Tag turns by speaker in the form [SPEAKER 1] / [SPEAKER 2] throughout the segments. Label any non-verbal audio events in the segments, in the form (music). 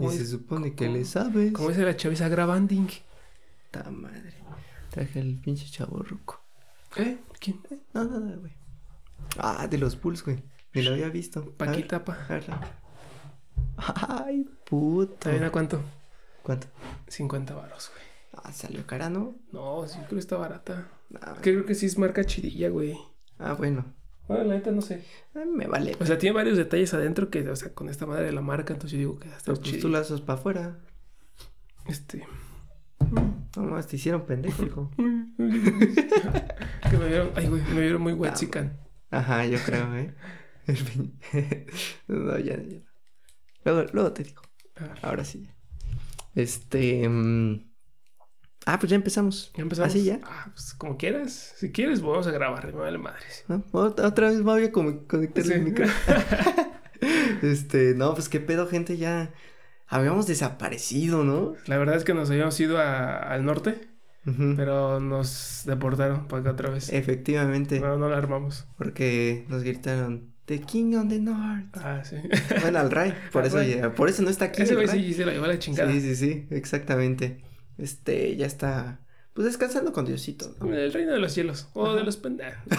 [SPEAKER 1] Y se supone que le sabes.
[SPEAKER 2] Como dice la chaviza grabanding.
[SPEAKER 1] Ta madre. Traje el pinche chavo ruco.
[SPEAKER 2] ¿Eh? ¿Quién?
[SPEAKER 1] No, nada, güey. Ah, de los Bulls, güey. Ni lo había visto.
[SPEAKER 2] Paquita, pa.
[SPEAKER 1] Ay, puta.
[SPEAKER 2] ¿También a cuánto?
[SPEAKER 1] ¿Cuánto?
[SPEAKER 2] 50 varos, güey.
[SPEAKER 1] Ah, salió cara, ¿no?
[SPEAKER 2] No, sí, creo que está barata.
[SPEAKER 1] Ah,
[SPEAKER 2] creo que sí es marca chidilla, güey.
[SPEAKER 1] ah, bueno.
[SPEAKER 2] Bueno, la neta no sé.
[SPEAKER 1] Me vale.
[SPEAKER 2] O sea, tiene varios detalles adentro que, o sea, con esta madre de la marca, entonces yo digo que
[SPEAKER 1] pues tú
[SPEAKER 2] chido.
[SPEAKER 1] la haces para afuera.
[SPEAKER 2] Este.
[SPEAKER 1] No más, te hicieron pendejo, hijo. (laughs)
[SPEAKER 2] que me vieron, ay, güey, me vieron muy
[SPEAKER 1] Ah,
[SPEAKER 2] huexican.
[SPEAKER 1] Ajá, yo creo, ¿eh? (laughs) (laughs) No, ya, ya. Luego, luego te digo.
[SPEAKER 2] Ah,
[SPEAKER 1] Ahora sí. Este. mm, Ah, pues ya empezamos.
[SPEAKER 2] ¿Ya empezamos?
[SPEAKER 1] Así ya.
[SPEAKER 2] Ah, pues como quieras. Si quieres, vamos a grabar, me vale madres.
[SPEAKER 1] Otra vez me voy a conectar
[SPEAKER 2] Sí.
[SPEAKER 1] el micro. (laughs) este, no, pues qué pedo, gente, ya habíamos desaparecido, ¿no?
[SPEAKER 2] La verdad es que nos habíamos ido a- al norte, pero nos deportaron para acá otra vez.
[SPEAKER 1] Efectivamente,
[SPEAKER 2] No, no la armamos.
[SPEAKER 1] porque nos gritaron The King on the North.
[SPEAKER 2] Ah, sí.
[SPEAKER 1] Bueno, al Ray, por
[SPEAKER 2] Al
[SPEAKER 1] eso, ya- por eso no está aquí.
[SPEAKER 2] Ese güey sí se la llevó a la chingada.
[SPEAKER 1] Sí, sí, sí, exactamente. Este, ya está, pues descansando con Diosito, ¿no?
[SPEAKER 2] El reino de los cielos. O de los pendejos. (laughs) (laughs)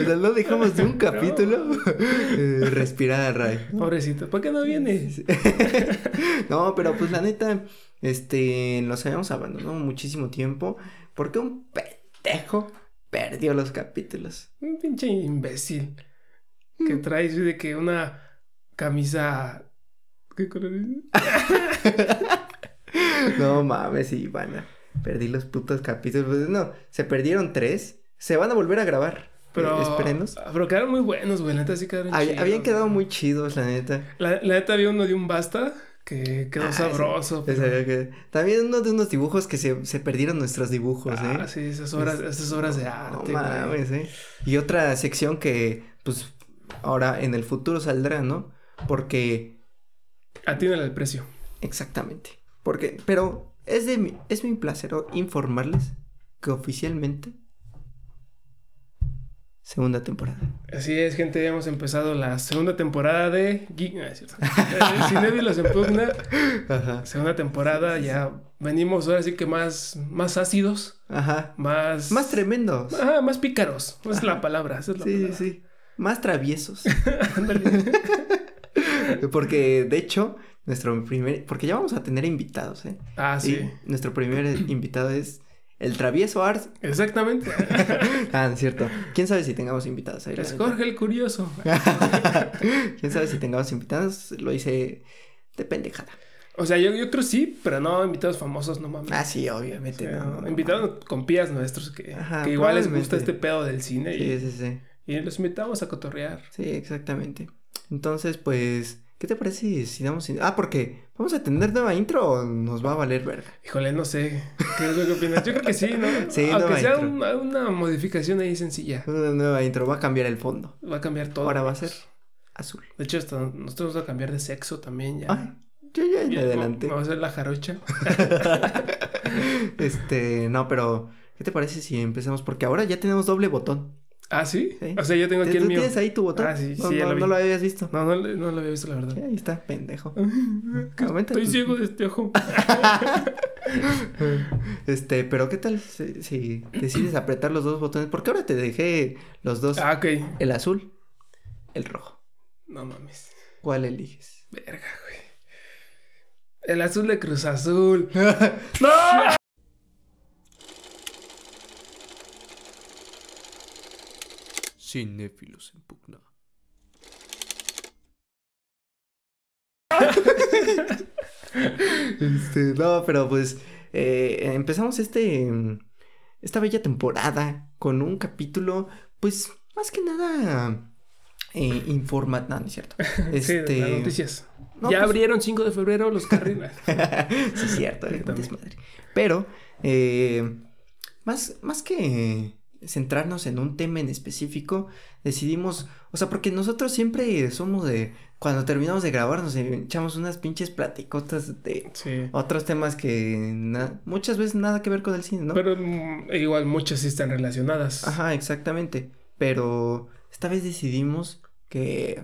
[SPEAKER 1] O sea, no dejamos de un capítulo (laughs) eh, respirar, Ray.
[SPEAKER 2] Pobrecito. ¿Por qué no viene?
[SPEAKER 1] Sí. no, pero pues la neta, este, nos habíamos abandonado muchísimo tiempo porque un pendejo perdió los capítulos.
[SPEAKER 2] Un pinche imbécil. Que
[SPEAKER 1] Mm.
[SPEAKER 2] trae así de que una camisa. ¿Qué color es? (laughs)
[SPEAKER 1] No mames, Ivana. Perdí los putos capítulos. Pues, no, se perdieron tres. Se van a volver a grabar.
[SPEAKER 2] Pero.
[SPEAKER 1] Eh, espérenos.
[SPEAKER 2] Pero quedaron muy buenos, güey. La neta sí quedaron
[SPEAKER 1] Hab-
[SPEAKER 2] chidos,
[SPEAKER 1] habían quedado muy chidos, la neta.
[SPEAKER 2] La, la neta había uno de un basta que quedó
[SPEAKER 1] Ah,
[SPEAKER 2] sabroso. pero-
[SPEAKER 1] que- También uno de unos dibujos que se, se perdieron nuestros dibujos, ¿eh?
[SPEAKER 2] Ah, sí, esas obras,
[SPEAKER 1] Es-
[SPEAKER 2] esas obras de
[SPEAKER 1] No
[SPEAKER 2] arte. güey.
[SPEAKER 1] mames, ¿eh? Y otra sección que, pues, ahora en el futuro saldrá, ¿no? Porque,
[SPEAKER 2] Atínale al precio.
[SPEAKER 1] exactamente. Porque, pero es de mi, es mi placer informarles que oficialmente segunda temporada.
[SPEAKER 2] Así es, gente, ya hemos empezado la segunda temporada de Geek. No, es cierto. Eh, en Pugna.
[SPEAKER 1] Ajá.
[SPEAKER 2] Segunda temporada, ya venimos ahora sí que más, más ácidos,
[SPEAKER 1] Ajá.
[SPEAKER 2] más...
[SPEAKER 1] Más tremendos.
[SPEAKER 2] Ajá, más pícaros. Esa es la palabra, esa es la
[SPEAKER 1] Sí, sí,
[SPEAKER 2] palabra.
[SPEAKER 1] sí. Más traviesos. (laughs) (laughs) Porque, de hecho, nuestro primer... Porque ya vamos a tener invitados, ¿eh?
[SPEAKER 2] ah, sí.
[SPEAKER 1] Y nuestro primer (clears throat) invitado es el travieso Art.
[SPEAKER 2] Exactamente. (laughs)
[SPEAKER 1] Ah, es cierto. ¿Quién sabe si tengamos invitados ahí?
[SPEAKER 2] es? Jorge el Curioso. (laughs)
[SPEAKER 1] ¿Quién sabe si tengamos invitados? Lo hice de pendejada.
[SPEAKER 2] O sea, yo, yo creo sí, pero no invitados famosos, no mames.
[SPEAKER 1] Ah, sí,
[SPEAKER 2] O
[SPEAKER 1] obviamente.
[SPEAKER 2] sea,
[SPEAKER 1] no, no, no.
[SPEAKER 2] invitados con pías nuestros que,
[SPEAKER 1] Ajá,
[SPEAKER 2] que igual les gusta este pedo del cine y,
[SPEAKER 1] Sí, sí, sí.
[SPEAKER 2] y los invitamos a cotorrear.
[SPEAKER 1] Sí, exactamente. Entonces, pues, ¿qué te parece si- damos... in- Ah, porque vamos a tener nueva intro o nos va a valer verga.
[SPEAKER 2] Híjole, no sé. ¿Qué es lo que opinas? Yo creo que sí, ¿no?
[SPEAKER 1] Sí,
[SPEAKER 2] Aunque
[SPEAKER 1] nueva
[SPEAKER 2] sea
[SPEAKER 1] intro.
[SPEAKER 2] una, una modificación ahí sencilla.
[SPEAKER 1] Una nueva intro, va a cambiar el fondo.
[SPEAKER 2] Va a cambiar todo.
[SPEAKER 1] Ahora va a ser azul.
[SPEAKER 2] De hecho, hasta nosotros vamos a cambiar de sexo también ya.
[SPEAKER 1] Ay, yo ya me
[SPEAKER 2] Ya,
[SPEAKER 1] adelanté.
[SPEAKER 2] Me va a hacer la jarocha. (laughs)
[SPEAKER 1] este, no, pero ¿qué te parece si empezamos? Porque ahora ya tenemos doble botón.
[SPEAKER 2] ¿Ah, sí?
[SPEAKER 1] Sí.
[SPEAKER 2] O sea, yo tengo aquí
[SPEAKER 1] ¿Tú
[SPEAKER 2] el mío.
[SPEAKER 1] tienes ahí tu botón?
[SPEAKER 2] Ah, sí,
[SPEAKER 1] no,
[SPEAKER 2] sí, ya
[SPEAKER 1] no,
[SPEAKER 2] lo vi.
[SPEAKER 1] no lo habías visto.
[SPEAKER 2] No, no, no lo había visto, la verdad.
[SPEAKER 1] Sí, ahí está, pendejo. (laughs) (laughs)
[SPEAKER 2] Estoy ciego de este ojo. (laughs)
[SPEAKER 1] Este, pero ¿qué tal si, si decides apretar los dos botones? Porque ahora te dejé los dos,
[SPEAKER 2] Ah, ok.
[SPEAKER 1] el azul, el rojo.
[SPEAKER 2] No mames.
[SPEAKER 1] ¿Cuál eliges?
[SPEAKER 2] Verga, güey. El azul de Cruz Azul.
[SPEAKER 1] ¡No! Cinéfilos en pugna. este, no, pero pues eh, empezamos este esta bella temporada con un capítulo, pues más que nada eh, informa, no, no es cierto. (laughs)
[SPEAKER 2] Sí,
[SPEAKER 1] Este,
[SPEAKER 2] las noticias.
[SPEAKER 1] no,
[SPEAKER 2] ya
[SPEAKER 1] pues-
[SPEAKER 2] abrieron 5 de febrero los carriles. (laughs)
[SPEAKER 1] sí, es cierto,
[SPEAKER 2] Sí,
[SPEAKER 1] eh, desmadre. Pero, eh, más, más que centrarnos en un tema en específico, decidimos, o sea, porque nosotros siempre somos de, cuando terminamos de grabar, nos echamos unas pinches platicotas de
[SPEAKER 2] Sí.
[SPEAKER 1] otros temas que muchas veces nada que ver con el cine, ¿no?
[SPEAKER 2] Pero mm, igual muchas sí están relacionadas.
[SPEAKER 1] Ajá, exactamente. Pero esta vez decidimos que,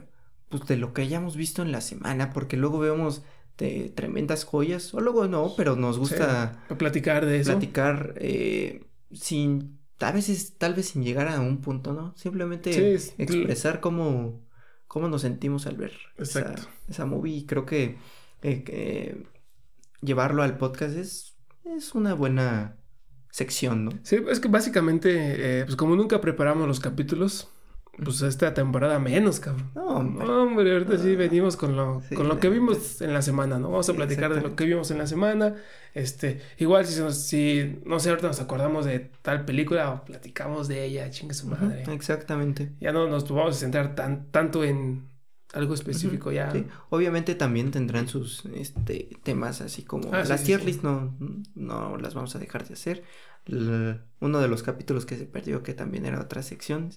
[SPEAKER 1] pues, de lo que hayamos visto en la semana, porque luego vemos de tremendas joyas, o luego no, pero nos gusta
[SPEAKER 2] Sí, platicar de eso.
[SPEAKER 1] platicar eh, sin, a veces, tal vez sin llegar a un punto, ¿no? Simplemente
[SPEAKER 2] Sí, es-
[SPEAKER 1] expresar cómo, cómo nos sentimos al ver esa, esa movie. Y creo que, eh, que llevarlo al podcast es, es una buena sección, ¿no?
[SPEAKER 2] Sí, es que básicamente, eh, pues como nunca preparamos los capítulos, pues esta temporada menos, cabrón.
[SPEAKER 1] No, hombre.
[SPEAKER 2] No, hombre, ahorita sí venimos con lo,
[SPEAKER 1] Sí,
[SPEAKER 2] con lo que vimos en la semana, ¿no? Vamos a
[SPEAKER 1] Sí,
[SPEAKER 2] platicar de lo que vimos en la semana. Este, igual si, nos- si no sé, ahorita nos acordamos de tal película o platicamos de ella, chingue su madre.
[SPEAKER 1] exactamente.
[SPEAKER 2] Ya no nos vamos a centrar tan, tanto en algo específico, ya.
[SPEAKER 1] Sí, Obviamente también tendrán sus este, temas así como
[SPEAKER 2] Ah,
[SPEAKER 1] las tier list no, no las vamos a dejar de hacer. L- uno de los capítulos que se perdió que también era otra sección.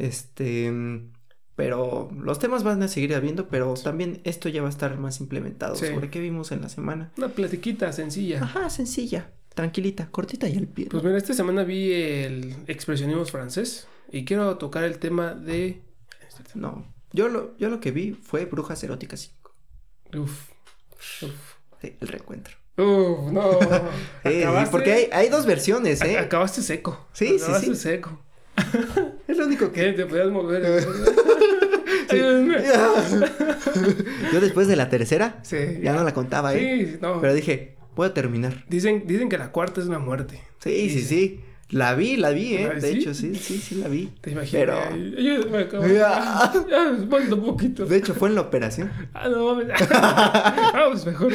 [SPEAKER 1] Este mm, pero los temas van a seguir habiendo, pero también esto ya va a estar más implementado
[SPEAKER 2] Sí.
[SPEAKER 1] sobre qué vimos en la semana.
[SPEAKER 2] Una platiquita sencilla.
[SPEAKER 1] Ajá, sencilla, tranquilita, cortita y al pie.
[SPEAKER 2] Pues mira, esta semana vi el expresionismo francés y quiero tocar el tema de...
[SPEAKER 1] No, yo lo, yo lo que vi fue Brujas Eróticas 5.
[SPEAKER 2] Uf. Uf.
[SPEAKER 1] Sí, el reencuentro.
[SPEAKER 2] Uf, no.
[SPEAKER 1] Sí, (laughs) sí,
[SPEAKER 2] Acabaste-
[SPEAKER 1] porque hay, hay dos versiones, ¿eh?
[SPEAKER 2] Acabaste seco.
[SPEAKER 1] Sí, sí,
[SPEAKER 2] Acabaste
[SPEAKER 1] sí.
[SPEAKER 2] seco. (laughs)
[SPEAKER 1] Lo único que.
[SPEAKER 2] ¿Te podías mover? (laughs)
[SPEAKER 1] Yo después de la tercera
[SPEAKER 2] Sí.
[SPEAKER 1] ya no la contaba, ¿eh?
[SPEAKER 2] Sí, no.
[SPEAKER 1] Pero dije, voy a terminar.
[SPEAKER 2] Dicen, dicen que la cuarta es una muerte.
[SPEAKER 1] Sí, sí,
[SPEAKER 2] Dicen.
[SPEAKER 1] sí. La vi, la vi, ¿eh?
[SPEAKER 2] ¿Ah,
[SPEAKER 1] De
[SPEAKER 2] sí?
[SPEAKER 1] hecho, sí, sí, sí la vi.
[SPEAKER 2] Te imaginas.
[SPEAKER 1] Pero-
[SPEAKER 2] Ayúdame, acabo.
[SPEAKER 1] Ya. (laughs)
[SPEAKER 2] Ya, un poquito.
[SPEAKER 1] De hecho, fue en la operación.
[SPEAKER 2] Ah, no mames. Vamos, (laughs) mejor.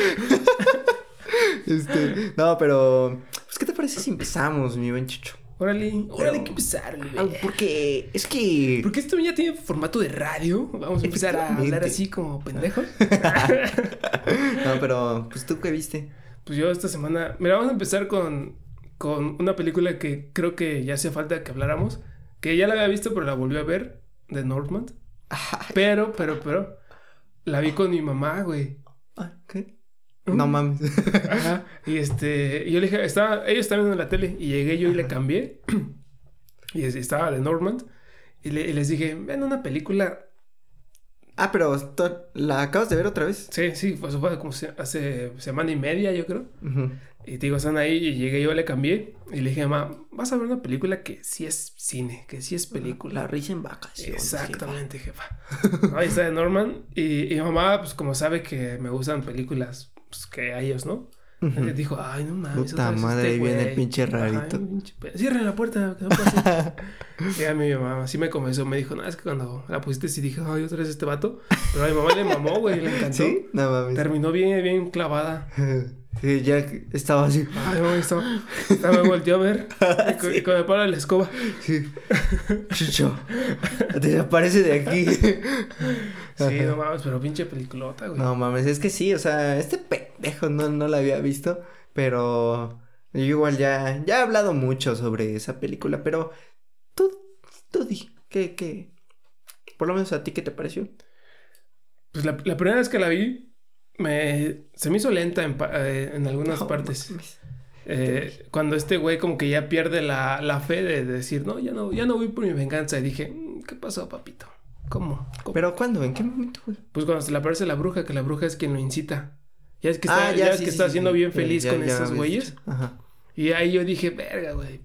[SPEAKER 1] Este, no, pero. Pues, ¿qué te parece si empezamos, mi buen Chicho?
[SPEAKER 2] Órale, órale, empezar,
[SPEAKER 1] Ah,
[SPEAKER 2] güey.
[SPEAKER 1] Porque es que.
[SPEAKER 2] Porque esto ya tiene formato de radio. Vamos a empezar a hablar así como pendejos. (laughs)
[SPEAKER 1] No, pero, pues tú qué viste.
[SPEAKER 2] Pues yo esta semana. Mira, vamos a empezar con, con una película que creo que ya hacía falta que habláramos. Que ya la había visto, pero la volví a ver. De Northman. Pero, pero, pero. La vi con mi mamá, güey.
[SPEAKER 1] ah, ¿Qué? No mames.
[SPEAKER 2] Ajá. Y este. Y yo le dije, estaba, ellos estaban viendo la tele. Y llegué yo y le cambié. y es- estaba de Norman. Y, le- y les dije, ven una película.
[SPEAKER 1] Ah, pero ¿la acabas de ver otra vez?
[SPEAKER 2] Sí, sí, pues fue como se- hace semana y media, yo creo.
[SPEAKER 1] Ujú.
[SPEAKER 2] Y te digo, están ahí y llegué yo, le cambié. Y le dije, mamá, vas a ver una película que sí es cine, que sí es película.
[SPEAKER 1] La risa en vacaciones.
[SPEAKER 2] Exactamente, jefa. Ahí está de Norman. Y, y mamá, pues como sabe que me gustan películas pues, que a ellos, ¿no?
[SPEAKER 1] Ujú.
[SPEAKER 2] Le dijo, ay, no mames.
[SPEAKER 1] Puta madre,
[SPEAKER 2] este
[SPEAKER 1] ahí viene el
[SPEAKER 2] güey".
[SPEAKER 1] pinche rarito.
[SPEAKER 2] Cierren la puerta, que no pase. (laughs) y a mi mamá así me comenzó, me dijo, no, es que cuando la pusiste sí dije, ay, otra vez este vato. Pero a mi mamá le mamó, güey, le encantó.
[SPEAKER 1] ¿Sí? No mames.
[SPEAKER 2] Terminó bien, bien clavada. (laughs)
[SPEAKER 1] Sí, ya estaba así.
[SPEAKER 2] Ay, no, estaba, estaba me volteó a ver. (laughs) Y con, y con el palo de la escoba.
[SPEAKER 1] Sí. Chucho. Desaparece de aquí.
[SPEAKER 2] Sí, no mames, pero pinche peliculota, güey.
[SPEAKER 1] No mames, es que sí, o sea, este pendejo no, no la había visto, pero yo igual ya, ya he hablado mucho sobre esa película, pero tú, tú di, ¿qué, qué? Por lo menos a ti, ¿qué te pareció?
[SPEAKER 2] Pues la, la primera vez que la vi, me, se me hizo lenta en, eh, en algunas
[SPEAKER 1] No
[SPEAKER 2] partes.
[SPEAKER 1] mames.
[SPEAKER 2] Eh, cuando este güey como que ya pierde la, la fe de decir, no, ya no, ya no voy por mi venganza. Y dije, "Mm, ¿qué pasó, papito? ¿Cómo? ¿Cómo?".
[SPEAKER 1] ¿Pero cuándo? ¿En qué momento, güey?
[SPEAKER 2] Pues cuando se le aparece la bruja, que la bruja es quien lo incita. Ya es que
[SPEAKER 1] Ah,
[SPEAKER 2] está, ya es
[SPEAKER 1] sí,
[SPEAKER 2] que
[SPEAKER 1] sí,
[SPEAKER 2] está
[SPEAKER 1] sí,
[SPEAKER 2] siendo
[SPEAKER 1] sí.
[SPEAKER 2] bien
[SPEAKER 1] Ya,
[SPEAKER 2] feliz
[SPEAKER 1] ya,
[SPEAKER 2] con
[SPEAKER 1] ya habías
[SPEAKER 2] güeyes.
[SPEAKER 1] Ajá.
[SPEAKER 2] Y ahí yo dije, verga, güey.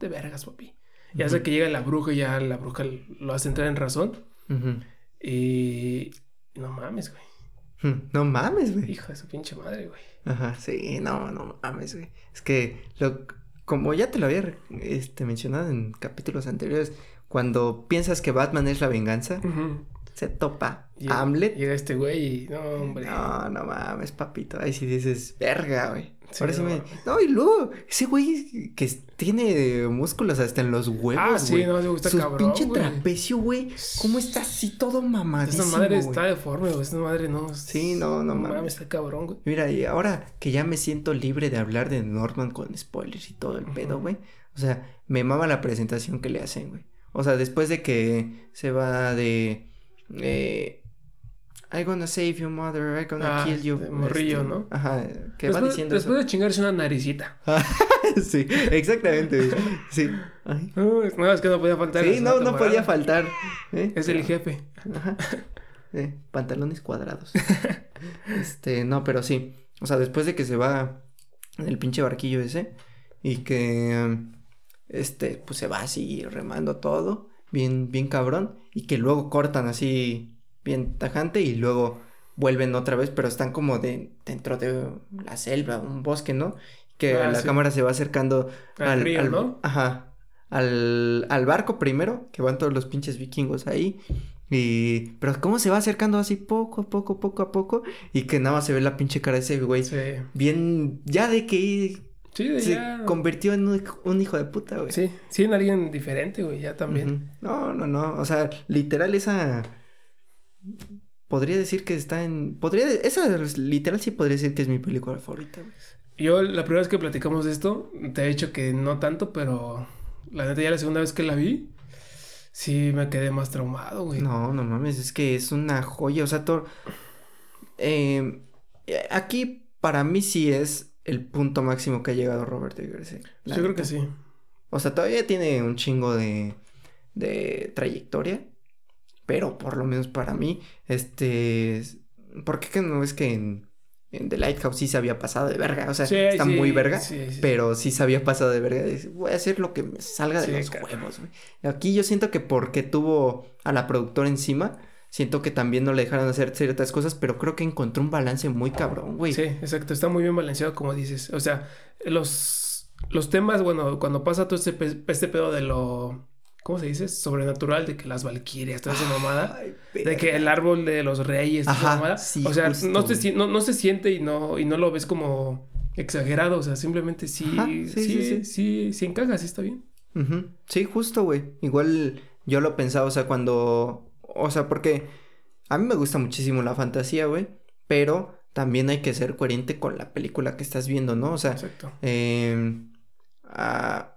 [SPEAKER 2] De vergas, papi. Y hasta que llega la bruja, ya la bruja lo hace entrar en razón.
[SPEAKER 1] Ujú.
[SPEAKER 2] Y. No mames, güey.
[SPEAKER 1] No mames, güey.
[SPEAKER 2] Hijo de su pinche madre, güey.
[SPEAKER 1] Ajá, sí, no, no mames, güey. Es que, lo, como ya te lo había este, mencionado en capítulos anteriores, cuando piensas que Batman es la venganza, se topa a Hamlet.
[SPEAKER 2] Llega este güey y. No, hombre.
[SPEAKER 1] No, no mames, papito. Ahí sí dices, verga, güey.
[SPEAKER 2] Sí,
[SPEAKER 1] Ahora sí
[SPEAKER 2] no
[SPEAKER 1] me. No, y luego, ese güey que tiene músculos hasta en los huevos.
[SPEAKER 2] ah, sí,
[SPEAKER 1] güey.
[SPEAKER 2] no, me gusta
[SPEAKER 1] Su
[SPEAKER 2] cabrón.
[SPEAKER 1] pinche trapecio, güey. ¿Cómo está así todo mamadísimo?
[SPEAKER 2] Esta madre está deforme, güey. Esta madre no.
[SPEAKER 1] Sí, no, no mames.
[SPEAKER 2] Está cabrón, güey.
[SPEAKER 1] Mira, y ahora que ya me siento libre de hablar de Norman con spoilers y todo el pedo, güey. O sea, me mama la presentación que le hacen, güey. O sea, después de que se va de. Eh, I gonna save you, mother. I gonna
[SPEAKER 2] Ah,
[SPEAKER 1] kill you.
[SPEAKER 2] morrillo,
[SPEAKER 1] este,
[SPEAKER 2] ¿no?
[SPEAKER 1] Ajá, que va
[SPEAKER 2] después,
[SPEAKER 1] diciendo
[SPEAKER 2] después de chingarse una naricita.
[SPEAKER 1] eso. (laughs) sí, exactamente. Sí. Ay.
[SPEAKER 2] No, es- que no podía faltar.
[SPEAKER 1] Sí, no, no podía faltar. ¿eh?
[SPEAKER 2] Es el jefe.
[SPEAKER 1] Ajá. (laughs) eh, pantalones cuadrados. este, no, pero sí. O sea, después de que se va el pinche barquillo ese y que este, pues se va así remando todo, bien, bien cabrón, y que luego cortan así bien tajante y luego vuelven otra vez, pero están como de dentro de la selva, un bosque, ¿no? Que
[SPEAKER 2] Ah,
[SPEAKER 1] la
[SPEAKER 2] sí.
[SPEAKER 1] cámara se va acercando
[SPEAKER 2] Al río, ¿no?
[SPEAKER 1] Ajá. Al, al barco primero, que van todos los pinches vikingos ahí. Y. Pero cómo se va acercando así poco a poco, poco a poco. Y que nada más se ve la pinche cara de ese güey.
[SPEAKER 2] Sí.
[SPEAKER 1] Bien. Ya de que
[SPEAKER 2] Sí, de
[SPEAKER 1] se
[SPEAKER 2] ya.
[SPEAKER 1] convirtió en un, un hijo de puta, güey.
[SPEAKER 2] Sí, sí, en alguien diferente, güey, ya también.
[SPEAKER 1] No, no, no. O sea, literal, esa. Podría decir que está en. Podría. Esa literal sí podría decir que es mi película favorita, güey.
[SPEAKER 2] Yo, la primera vez que platicamos de esto, te he dicho que no tanto, pero la neta, ya la segunda vez que la vi, sí me quedé más traumado, güey.
[SPEAKER 1] No, no mames, es que es una joya. O sea, todo. eh, aquí, para mí, sí es el punto máximo que ha llegado Robert Eggers. eh,
[SPEAKER 2] Yo creo que sí.
[SPEAKER 1] O sea, todavía tiene un chingo de, de trayectoria. Pero por lo menos para mí, este. es- ¿Por qué que no es que en, en The Lighthouse sí se había pasado de verga? O sea,
[SPEAKER 2] Sí,
[SPEAKER 1] está
[SPEAKER 2] sí,
[SPEAKER 1] muy verga.
[SPEAKER 2] sí.
[SPEAKER 1] Pero sí se había pasado de verga. Dice, Voy a hacer lo que me salga de los
[SPEAKER 2] cabrón.
[SPEAKER 1] huevos. Aquí yo siento que porque tuvo a la productora encima, siento que también no le dejaron hacer ciertas cosas, pero creo que encontró un balance muy cabrón, güey.
[SPEAKER 2] Sí, exacto, está muy bien balanceado como dices. O sea, los, los temas, bueno, cuando pasa todo este, pe- este pedo de lo, ¿cómo se dice? Sobrenatural, de que las valquirias, toda esa mamada,
[SPEAKER 1] Ay,
[SPEAKER 2] de que el árbol de los reyes, toda esa mamada.
[SPEAKER 1] sí,
[SPEAKER 2] o sea,
[SPEAKER 1] justo,
[SPEAKER 2] no, se, no, no se siente y no, y no lo ves como exagerado, o sea, simplemente sí,
[SPEAKER 1] Ajá,
[SPEAKER 2] sí,
[SPEAKER 1] sí,
[SPEAKER 2] sí,
[SPEAKER 1] sí,
[SPEAKER 2] sí,
[SPEAKER 1] sí.
[SPEAKER 2] sí, encaja, sí está bien.
[SPEAKER 1] Ujú. Sí, justo, güey. Igual yo lo pensaba, o sea, cuando. O sea, porque a mí me gusta muchísimo la fantasía, güey. Pero también hay que ser coherente con la película que estás viendo, ¿no? O sea,
[SPEAKER 2] Exacto.
[SPEAKER 1] eh, a-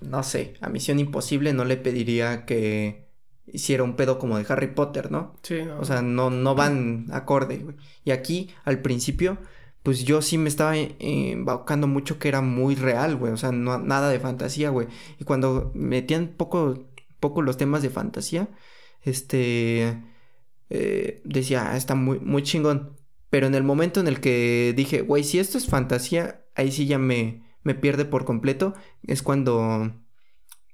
[SPEAKER 1] no sé, a Misión Imposible no le pediría que hiciera un pedo como de Harry Potter, ¿no?
[SPEAKER 2] Sí, no.
[SPEAKER 1] O sea, no, no van acorde, güey. Y aquí, al principio, pues yo sí me estaba eh, embaucando mucho que era muy real, güey. O sea, no, nada de fantasía, güey. Y cuando metían poco, poco los temas de fantasía, este, eh, decía, ah, está muy, muy chingón. Pero en el momento en el que dije, güey, si esto es fantasía, ahí sí ya me, me pierde por completo. Es cuando,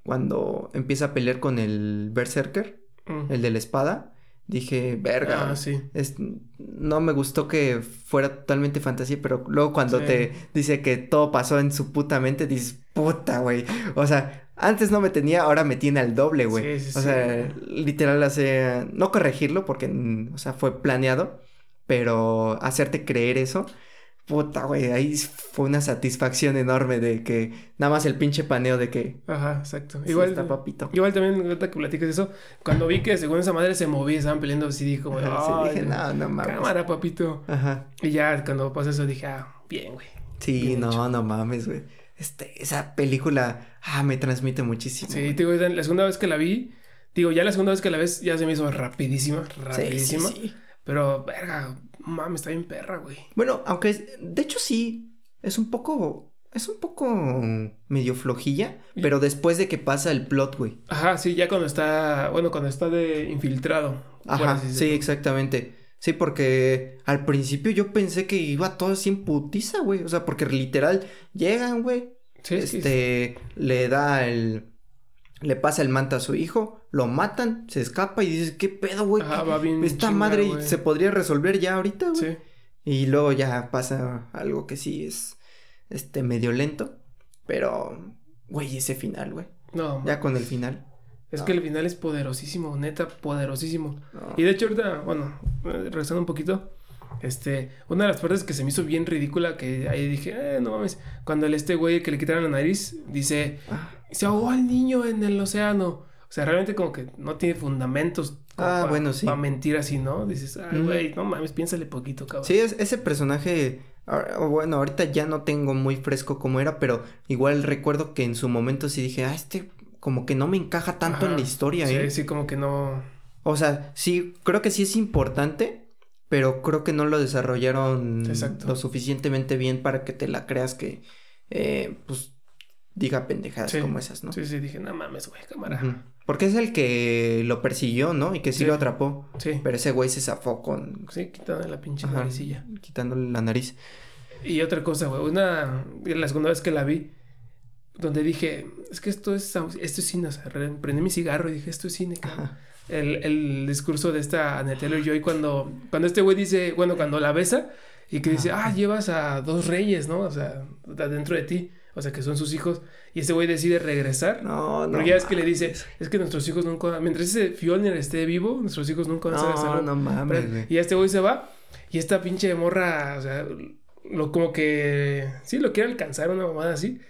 [SPEAKER 1] cuando empieza a pelear con el Berserker
[SPEAKER 2] Mm.
[SPEAKER 1] el de la espada, dije, verga.
[SPEAKER 2] Ah, sí.
[SPEAKER 1] es- no me gustó que fuera totalmente fantasía, pero luego cuando
[SPEAKER 2] Sí.
[SPEAKER 1] te dice que todo pasó en su puta mente, dices, puta, güey. O sea, antes no me tenía, ahora me tiene al doble, güey.
[SPEAKER 2] Sí, sí,
[SPEAKER 1] o
[SPEAKER 2] sí,
[SPEAKER 1] sea, literal hace, no corregirlo porque, o sea, fue planeado, pero hacerte creer eso. Puta, güey, ahí fue una satisfacción enorme de que nada más el pinche paneo de que
[SPEAKER 2] Ajá, exacto.
[SPEAKER 1] sí
[SPEAKER 2] Igual,
[SPEAKER 1] está papito.
[SPEAKER 2] igual también, ahorita que platicas eso, cuando vi que según esa madre se movía, estaban peleando así, dije como,
[SPEAKER 1] Ajá, sí,
[SPEAKER 2] "Ay,
[SPEAKER 1] dije, no, no mames.
[SPEAKER 2] cámara, papito.
[SPEAKER 1] Ajá.
[SPEAKER 2] Y ya cuando pasó eso dije, ah, bien, güey.
[SPEAKER 1] Sí,
[SPEAKER 2] Bien
[SPEAKER 1] no,
[SPEAKER 2] hecho.
[SPEAKER 1] no mames, güey. Este, esa película, ah, me transmite muchísimo.
[SPEAKER 2] Sí, digo, la segunda vez que la vi, digo, ya la segunda vez que la ves ya se me hizo rapidísima,
[SPEAKER 1] Sí, sí,
[SPEAKER 2] rapidísima.
[SPEAKER 1] sí.
[SPEAKER 2] Pero, verga, mames, está bien perra, güey.
[SPEAKER 1] Bueno, aunque es- de hecho sí, es un poco, es un poco medio flojilla, pero después de que pasa el plot, güey.
[SPEAKER 2] Ajá, sí, ya cuando está, bueno, cuando está de infiltrado.
[SPEAKER 1] Ajá, sí, exactamente. Sí, porque al principio yo pensé que iba todo así en putiza, güey. O sea, porque literal llegan, güey.
[SPEAKER 2] Sí, sí, sí.
[SPEAKER 1] este, le da el, le pasa el manta a su hijo, lo matan, se escapa y dices, ¿qué pedo, güey? ¿Qué-
[SPEAKER 2] va bien
[SPEAKER 1] Esta madre se podría resolver ya ahorita, güey.
[SPEAKER 2] Sí.
[SPEAKER 1] Y luego ya pasa algo que sí es, este, medio lento. Pero, güey, ese final, güey.
[SPEAKER 2] No,
[SPEAKER 1] Ya con el final.
[SPEAKER 2] Es
[SPEAKER 1] no.
[SPEAKER 2] que el final es poderosísimo, neta, poderosísimo.
[SPEAKER 1] no.
[SPEAKER 2] Y de hecho ahorita, bueno, eh, regresando un poquito, este, una de las partes que se me hizo bien ridícula, que ahí dije, eh, no mames, cuando el este güey que le quitaron la nariz, dice,
[SPEAKER 1] Ah,
[SPEAKER 2] se ahogó al niño en el océano. O sea, realmente como que no tiene fundamentos
[SPEAKER 1] Ah, bueno, sí.
[SPEAKER 2] para mentir así, ¿no? Dices, ay,
[SPEAKER 1] Ujú.
[SPEAKER 2] güey, no mames, piénsale poquito, cabrón.
[SPEAKER 1] Sí, es, ese personaje, ah, bueno, ahorita ya no tengo muy fresco cómo era, pero igual recuerdo que en su momento sí dije, ah, este como que no me encaja tanto en la historia,
[SPEAKER 2] Sí,
[SPEAKER 1] ¿eh?
[SPEAKER 2] sí, como que no...
[SPEAKER 1] O sea, sí, creo que sí es importante, pero creo que no lo desarrollaron
[SPEAKER 2] Exacto.
[SPEAKER 1] lo suficientemente bien para que te la creas que, eh, pues, diga pendejadas
[SPEAKER 2] Sí.
[SPEAKER 1] como esas, ¿no?
[SPEAKER 2] Sí, sí, dije, no mames, güey, cámara.
[SPEAKER 1] Porque es el que lo persiguió, ¿no? Y que sí,
[SPEAKER 2] Sí.
[SPEAKER 1] lo atrapó.
[SPEAKER 2] Sí.
[SPEAKER 1] Pero ese güey se zafó con...
[SPEAKER 2] Sí, quitando la pinche naricilla.
[SPEAKER 1] quitándole la nariz.
[SPEAKER 2] Y otra cosa, güey, una, la segunda vez que la vi, donde dije, es que esto es, esto es cine, o sea, re- prendí mi cigarro y dije, esto es cine. El, el discurso de esta Anya Taylor-Joy cuando, cuando este güey dice, bueno, cuando la besa y que dice, ah, llevas a dos reyes, ¿no? O sea, dentro de ti, o sea, que son sus hijos, y este güey decide regresar.
[SPEAKER 1] No, no.
[SPEAKER 2] Porque ya es que le dice, es que nuestros hijos nunca, mientras ese Fjolnir esté vivo, nuestros hijos nunca van a ser
[SPEAKER 1] No, no mames,
[SPEAKER 2] Pero- y este güey se va y esta pinche morra, o sea, lo como que sí lo quiere alcanzar una mamada así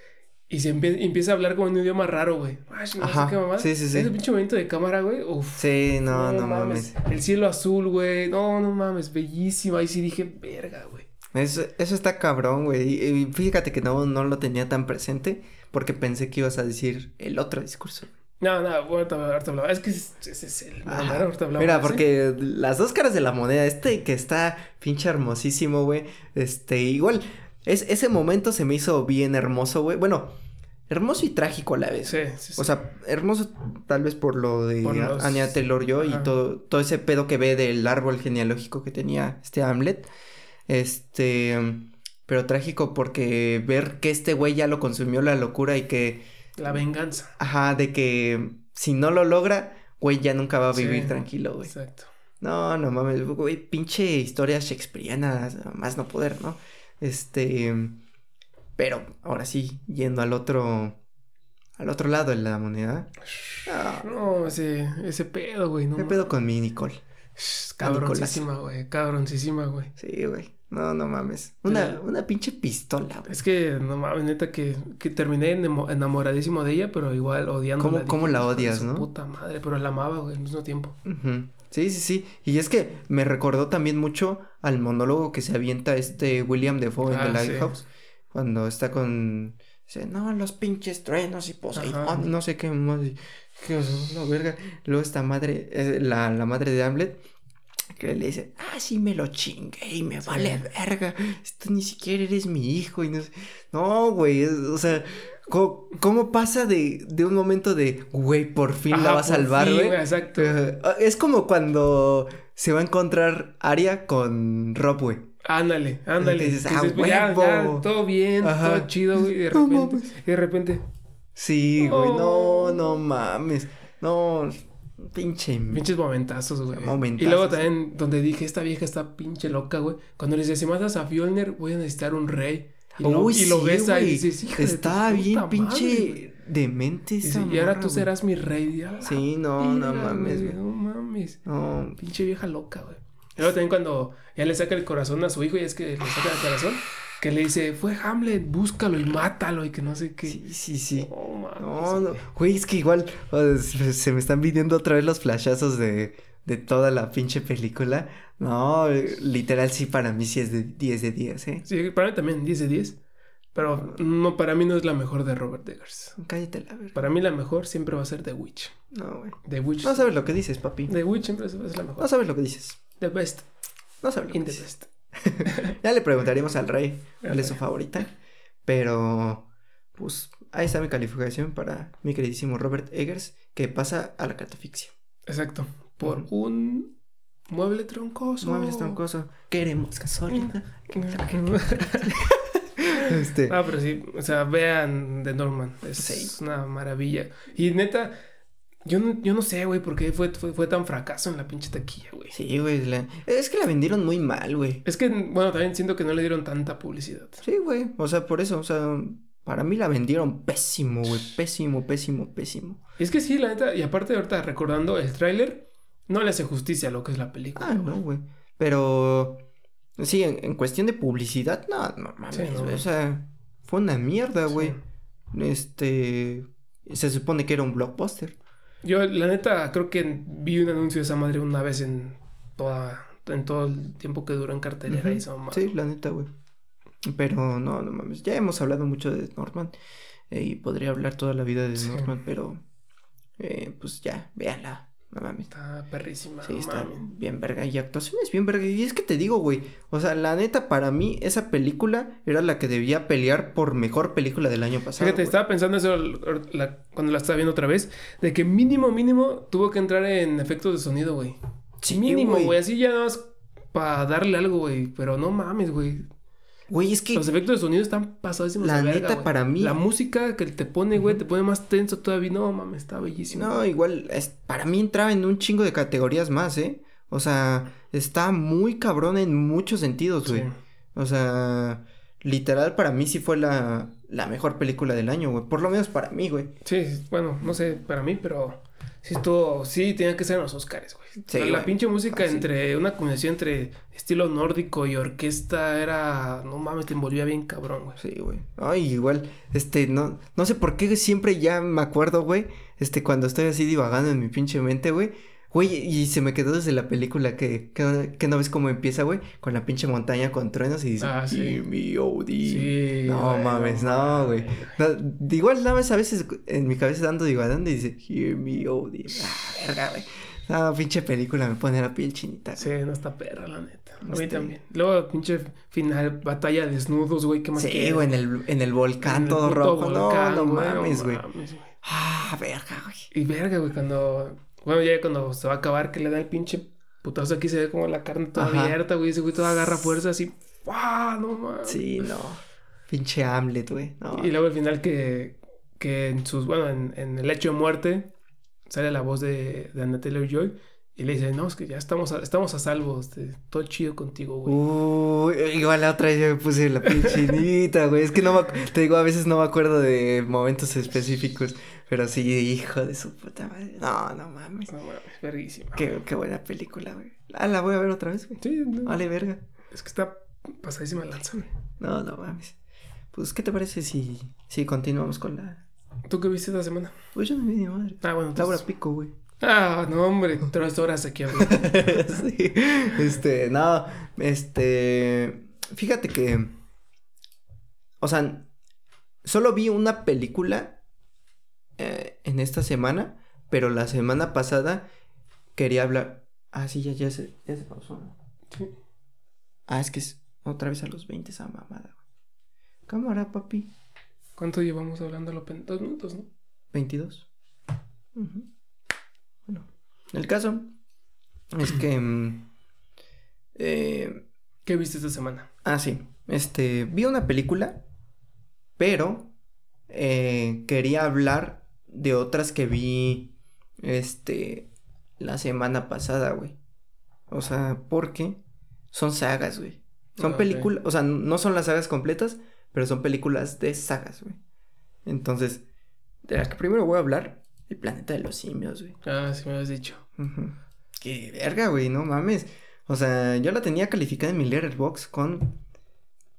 [SPEAKER 2] y se empie- empieza a hablar como en un idioma raro, güey. Ay, no
[SPEAKER 1] Ajá,
[SPEAKER 2] sé qué mamada.
[SPEAKER 1] sí, sí, sí.
[SPEAKER 2] Ese pinche momento de cámara, güey. Uf.
[SPEAKER 1] Sí, no, no, mames.
[SPEAKER 2] El cielo azul, güey. No, no mames, bellísimo. Ahí sí dije, verga, güey.
[SPEAKER 1] Eso, eso está cabrón, güey. Y, y fíjate que no, no lo tenía tan presente porque pensé que ibas a decir el otro discurso.
[SPEAKER 2] No, no, ahorita, ahorita hablaba. Es que ese es el
[SPEAKER 1] Ajá.
[SPEAKER 2] ahorita hablaba.
[SPEAKER 1] Mira,
[SPEAKER 2] ¿sí?
[SPEAKER 1] porque las dos caras de la moneda, este que está pinche hermosísimo, güey. Este, igual, es, ese momento se me hizo bien hermoso, güey. Bueno, hermoso y trágico a la vez.
[SPEAKER 2] Sí, sí, sí.
[SPEAKER 1] O sea, hermoso tal vez por lo de
[SPEAKER 2] Por los-
[SPEAKER 1] Anya Taylor-Joy y todo, todo ese pedo que ve del árbol genealógico que tenía este Hamlet. Este, pero trágico porque ver que este güey ya lo consumió la locura y que,
[SPEAKER 2] la venganza.
[SPEAKER 1] ajá, de que si no lo logra, güey ya nunca va a vivir tranquilo, güey.
[SPEAKER 2] Exacto.
[SPEAKER 1] No, no mames, güey, pinche historia shakespeariana, más no poder, ¿no? Este, pero ahora sí, yendo al otro, al otro lado de la moneda. Ah,
[SPEAKER 2] No, ese, ese pedo, güey. No
[SPEAKER 1] ¿Qué
[SPEAKER 2] mames.
[SPEAKER 1] pedo con mi Nicole?
[SPEAKER 2] Cabroncísima, güey. Cabroncísima, güey.
[SPEAKER 1] Sí, güey. No, no mames. Una,
[SPEAKER 2] Pero-
[SPEAKER 1] una pinche pistola, güey.
[SPEAKER 2] Es que, no mames, neta, que, que terminé enamo- enamoradísimo de ella, pero igual odiándola.
[SPEAKER 1] ¿Cómo-
[SPEAKER 2] Dije,
[SPEAKER 1] cómo la
[SPEAKER 2] "Hijo de
[SPEAKER 1] odias, no?"
[SPEAKER 2] Puta madre, pero la amaba, güey, al mismo tiempo.
[SPEAKER 1] Ujú. Sí, sí, sí. Y es que me recordó también mucho al monólogo que se avienta este William Defoe en
[SPEAKER 2] Ah,
[SPEAKER 1] The
[SPEAKER 2] sí.
[SPEAKER 1] Lighthouse. Cuando está con... Dice, no, los pinches truenos y Poseidón, no sé qué Que la verga. Luego esta madre, eh, la, la madre de Hamlet, que le dice, ah, sí me lo chingué y me
[SPEAKER 2] Sí.
[SPEAKER 1] vale verga. Esto ni siquiera eres mi hijo y no sé. No, güey, es- o sea... ¿Cómo, cómo pasa de, de un momento de, güey, por fin la va a salvar, güey?
[SPEAKER 2] Exacto.
[SPEAKER 1] Ajá. Es como cuando se va a encontrar Aria con Rob, güey.
[SPEAKER 2] Ándale, ándale.
[SPEAKER 1] Y dices,
[SPEAKER 2] Que
[SPEAKER 1] "Ah,
[SPEAKER 2] dices, ya,
[SPEAKER 1] huevo".
[SPEAKER 2] ya, todo bien,
[SPEAKER 1] Ajá.
[SPEAKER 2] todo chido, güey. Y de (laughs)
[SPEAKER 1] No
[SPEAKER 2] repente,
[SPEAKER 1] mames.
[SPEAKER 2] y de repente,
[SPEAKER 1] Sí, güey. No,
[SPEAKER 2] Oh.
[SPEAKER 1] no mames. No, pinche.
[SPEAKER 2] pinches momentazos, güey.
[SPEAKER 1] Momentazos.
[SPEAKER 2] Y luego también, donde dije, esta vieja está pinche loca, güey. Cuando le dice, si matas a Fjolnir, voy a necesitar un rey. Y lo,
[SPEAKER 1] Uy,
[SPEAKER 2] y lo
[SPEAKER 1] sí,
[SPEAKER 2] besa y
[SPEAKER 1] güey.
[SPEAKER 2] dices, hija
[SPEAKER 1] Está bien
[SPEAKER 2] madre,
[SPEAKER 1] pinche
[SPEAKER 2] güey.
[SPEAKER 1] demente esa
[SPEAKER 2] y ahora tú
[SPEAKER 1] güey.
[SPEAKER 2] serás mi rey. Y, "Ah,
[SPEAKER 1] Sí, no, no mames,
[SPEAKER 2] güey. No mames.
[SPEAKER 1] No,
[SPEAKER 2] Pinche vieja loca, güey. Y luego también cuando ya le saca el corazón a su hijo y es que le saca el corazón, que le dice, fue Hamlet, búscalo y mátalo y que no sé qué.
[SPEAKER 1] sí, sí, sí.
[SPEAKER 2] No, mames,
[SPEAKER 1] No, no.
[SPEAKER 2] güey.
[SPEAKER 1] Es que igual se me están viniendo otra vez los flashazos de, de toda la pinche película. No, literal sí para mí sí es de 10 de 10, ¿eh?
[SPEAKER 2] Sí, para mí también 10 de 10. Pero no, para mí no es la mejor de Robert Eggers.
[SPEAKER 1] Cállate la verga.
[SPEAKER 2] Para mí la mejor siempre va a ser The Witch.
[SPEAKER 1] No, güey.
[SPEAKER 2] The Witch.
[SPEAKER 1] No sabes lo que dices, papi.
[SPEAKER 2] The Witch siempre es la mejor.
[SPEAKER 1] No sabes lo que dices.
[SPEAKER 2] The best.
[SPEAKER 1] No sabes lo que
[SPEAKER 2] In the
[SPEAKER 1] dices.
[SPEAKER 2] best. (laughs)
[SPEAKER 1] Ya le preguntaríamos al rey cuál es su favorita. Pero, pues, ahí está mi calificación para mi queridísimo Robert Eggers, que pasa a la catafixia.
[SPEAKER 2] Exacto. Por un mueble troncoso.
[SPEAKER 1] Muebles troncoso. Queremos gasolina. Este. (laughs)
[SPEAKER 2] Ah, pero sí, o sea, vean The Norman. Es
[SPEAKER 1] Sí.
[SPEAKER 2] una maravilla. Y neta, yo no, yo no sé, güey, por qué fue, fue, fue tan fracaso en la pinche taquilla, güey.
[SPEAKER 1] Sí, güey. la- Es que la vendieron muy mal, güey.
[SPEAKER 2] Es que, bueno, también siento que no le dieron tanta publicidad.
[SPEAKER 1] Sí, güey. O sea, por eso, o sea, para mí la vendieron pésimo, güey. Pésimo, pésimo, pésimo.
[SPEAKER 2] Es que sí, la neta, y aparte ahorita recordando el tráiler, no le hace justicia a lo que es la película.
[SPEAKER 1] Ah, no, güey. Pero, sí, en, en cuestión de publicidad, no, no mames.
[SPEAKER 2] Sí, no.
[SPEAKER 1] güey, O sea, fue una mierda,
[SPEAKER 2] Sí.
[SPEAKER 1] güey. Este, se supone que era un blockbuster.
[SPEAKER 2] Yo, la neta, creo que vi un anuncio de esa madre una vez en toda, en todo el tiempo que duró en cartelera y
[SPEAKER 1] Ujú.
[SPEAKER 2] esa mamada.
[SPEAKER 1] Sí, la neta, güey. Pero no, no mames. Ya hemos hablado mucho de Norman. eh, y podría hablar toda la vida de
[SPEAKER 2] Sí.
[SPEAKER 1] Norman, pero eh, pues ya, véanla. No mames.
[SPEAKER 2] Está perrísima.
[SPEAKER 1] Sí, está
[SPEAKER 2] mames.
[SPEAKER 1] bien verga. Y actuaciones bien verga. Y es que te digo, güey. O sea, la neta, para mí, esa película era la que debía pelear por mejor película del año pasado.
[SPEAKER 2] Fíjate,
[SPEAKER 1] güey.
[SPEAKER 2] estaba pensando eso la- cuando la estaba viendo otra vez, de que mínimo, mínimo tuvo que entrar en efectos de sonido, güey.
[SPEAKER 1] Sí,
[SPEAKER 2] mínimo,
[SPEAKER 1] güey.
[SPEAKER 2] güey. Así ya nada más para darle algo, güey. Pero no mames, güey.
[SPEAKER 1] Güey, es que.
[SPEAKER 2] Los efectos de sonido están pasadísimos
[SPEAKER 1] La
[SPEAKER 2] de verga,
[SPEAKER 1] neta,
[SPEAKER 2] güey.
[SPEAKER 1] para mí-
[SPEAKER 2] La música que te pone, güey, te pone más tenso todavía. No mames, está bellísimo.
[SPEAKER 1] No, igual, es, para mí entraba en un chingo de categorías más, ¿eh? O sea, está muy cabrón en muchos sentidos,
[SPEAKER 2] Sí.
[SPEAKER 1] güey. O sea, literal, para mí sí fue la, la mejor película del año, güey. Por lo menos para mí, güey.
[SPEAKER 2] Sí, bueno, no sé, para mí, pero sí estuvo, sí tenía que ser en los Oscars, güey.
[SPEAKER 1] Sí,
[SPEAKER 2] la, pinche música entre una combinación entre estilo nórdico y orquesta era, no mames, te envolvía bien cabrón, güey.
[SPEAKER 1] Sí, güey. Ay, igual, este, no, no sé por qué siempre ya me acuerdo, güey. Este, cuando estoy así divagando en mi pinche mente, güey. Güey, y se me quedó desde la película que, que, que no ves cómo empieza, güey. Con la pinche montaña con truenos y dice,
[SPEAKER 2] Ah, sí.
[SPEAKER 1] "Hear me, OD".
[SPEAKER 2] Sí.
[SPEAKER 1] No mames, no, güey. No, igual nada más a veces en mi cabeza dando divagando y dice, hear me, dear". Ah, verga, güey. No, pinche película me pone la piel chinita.
[SPEAKER 2] Sí, no está perra, la neta. A mí
[SPEAKER 1] Este-
[SPEAKER 2] también. Luego, pinche final, batalla de desnudos, güey, ¿qué más
[SPEAKER 1] Sí, güey, en el, en el volcán
[SPEAKER 2] En el
[SPEAKER 1] todo rojo.
[SPEAKER 2] volcán,
[SPEAKER 1] no, no
[SPEAKER 2] güey,
[SPEAKER 1] mames, güey.
[SPEAKER 2] mames, güey.
[SPEAKER 1] Ah, verga, güey.
[SPEAKER 2] Y verga, güey, cuando. Bueno, ya cuando se va a acabar, que le da el pinche putazo aquí, se ve como la carne toda
[SPEAKER 1] Ajá.
[SPEAKER 2] abierta, güey. Ese güey todo agarra fuerza así. ¡Wow! No mames.
[SPEAKER 1] Sí, no. Pinche Hamlet, güey. No.
[SPEAKER 2] Y luego al final que, que en sus, bueno, en, en el hecho de muerte sale la voz de, de Anna Taylor Joy y le dice, no, es que ya estamos a, estamos a salvo, este, todo chido contigo, güey.
[SPEAKER 1] Uy, igual la otra vez yo me puse la piel (laughs) chinita, güey. Es que no me, te digo, a veces no me acuerdo de momentos específicos. Pero sí, hijo de su puta madre. No, no mames.
[SPEAKER 2] No mames, verguísima.
[SPEAKER 1] Qué, qué buena película, güey. Ah, la voy a ver otra vez, güey.
[SPEAKER 2] Sí, no,
[SPEAKER 1] Vale, verga.
[SPEAKER 2] es que está pasadísima lanza, güey.
[SPEAKER 1] No, no mames. Pues, ¿qué te parece si, si continuamos con la.
[SPEAKER 2] ¿Tú qué viste esta semana?
[SPEAKER 1] Pues yo no vi ni madre.
[SPEAKER 2] Ah, bueno,
[SPEAKER 1] Laura
[SPEAKER 2] entonces...
[SPEAKER 1] Pico, güey.
[SPEAKER 2] Ah, no, hombre, tres horas aquí hablando. (laughs)
[SPEAKER 1] sí. Este, no, este. Fíjate que. O sea, solo vi una película eh, en esta semana, pero la semana pasada quería hablar. Ah, sí, ya, ya se, ya se pausó. ¿no?
[SPEAKER 2] Sí.
[SPEAKER 1] Ah, es que es otra vez a los 20 esa mamada, güey. Cámara, papi.
[SPEAKER 2] ¿Cuánto llevamos hablando? Dos minutos, ¿no?
[SPEAKER 1] 22. Ujú. Bueno, el caso es que. mm, eh,
[SPEAKER 2] ¿Qué viste esta semana?
[SPEAKER 1] ah, sí. Este. Vi una película, pero. eh, quería hablar de otras que vi. Este. La semana pasada, güey. O sea, porque. Son sagas, güey. Son
[SPEAKER 2] Ah,
[SPEAKER 1] películas. O sea, no son las sagas completas, pero son películas de sagas, güey. Entonces, de la que primero voy a hablar, El planeta de los simios, güey.
[SPEAKER 2] Ah, sí me habías dicho.
[SPEAKER 1] Ujú. Qué verga, güey, no mames. O sea, yo la tenía calificada en mi letterbox con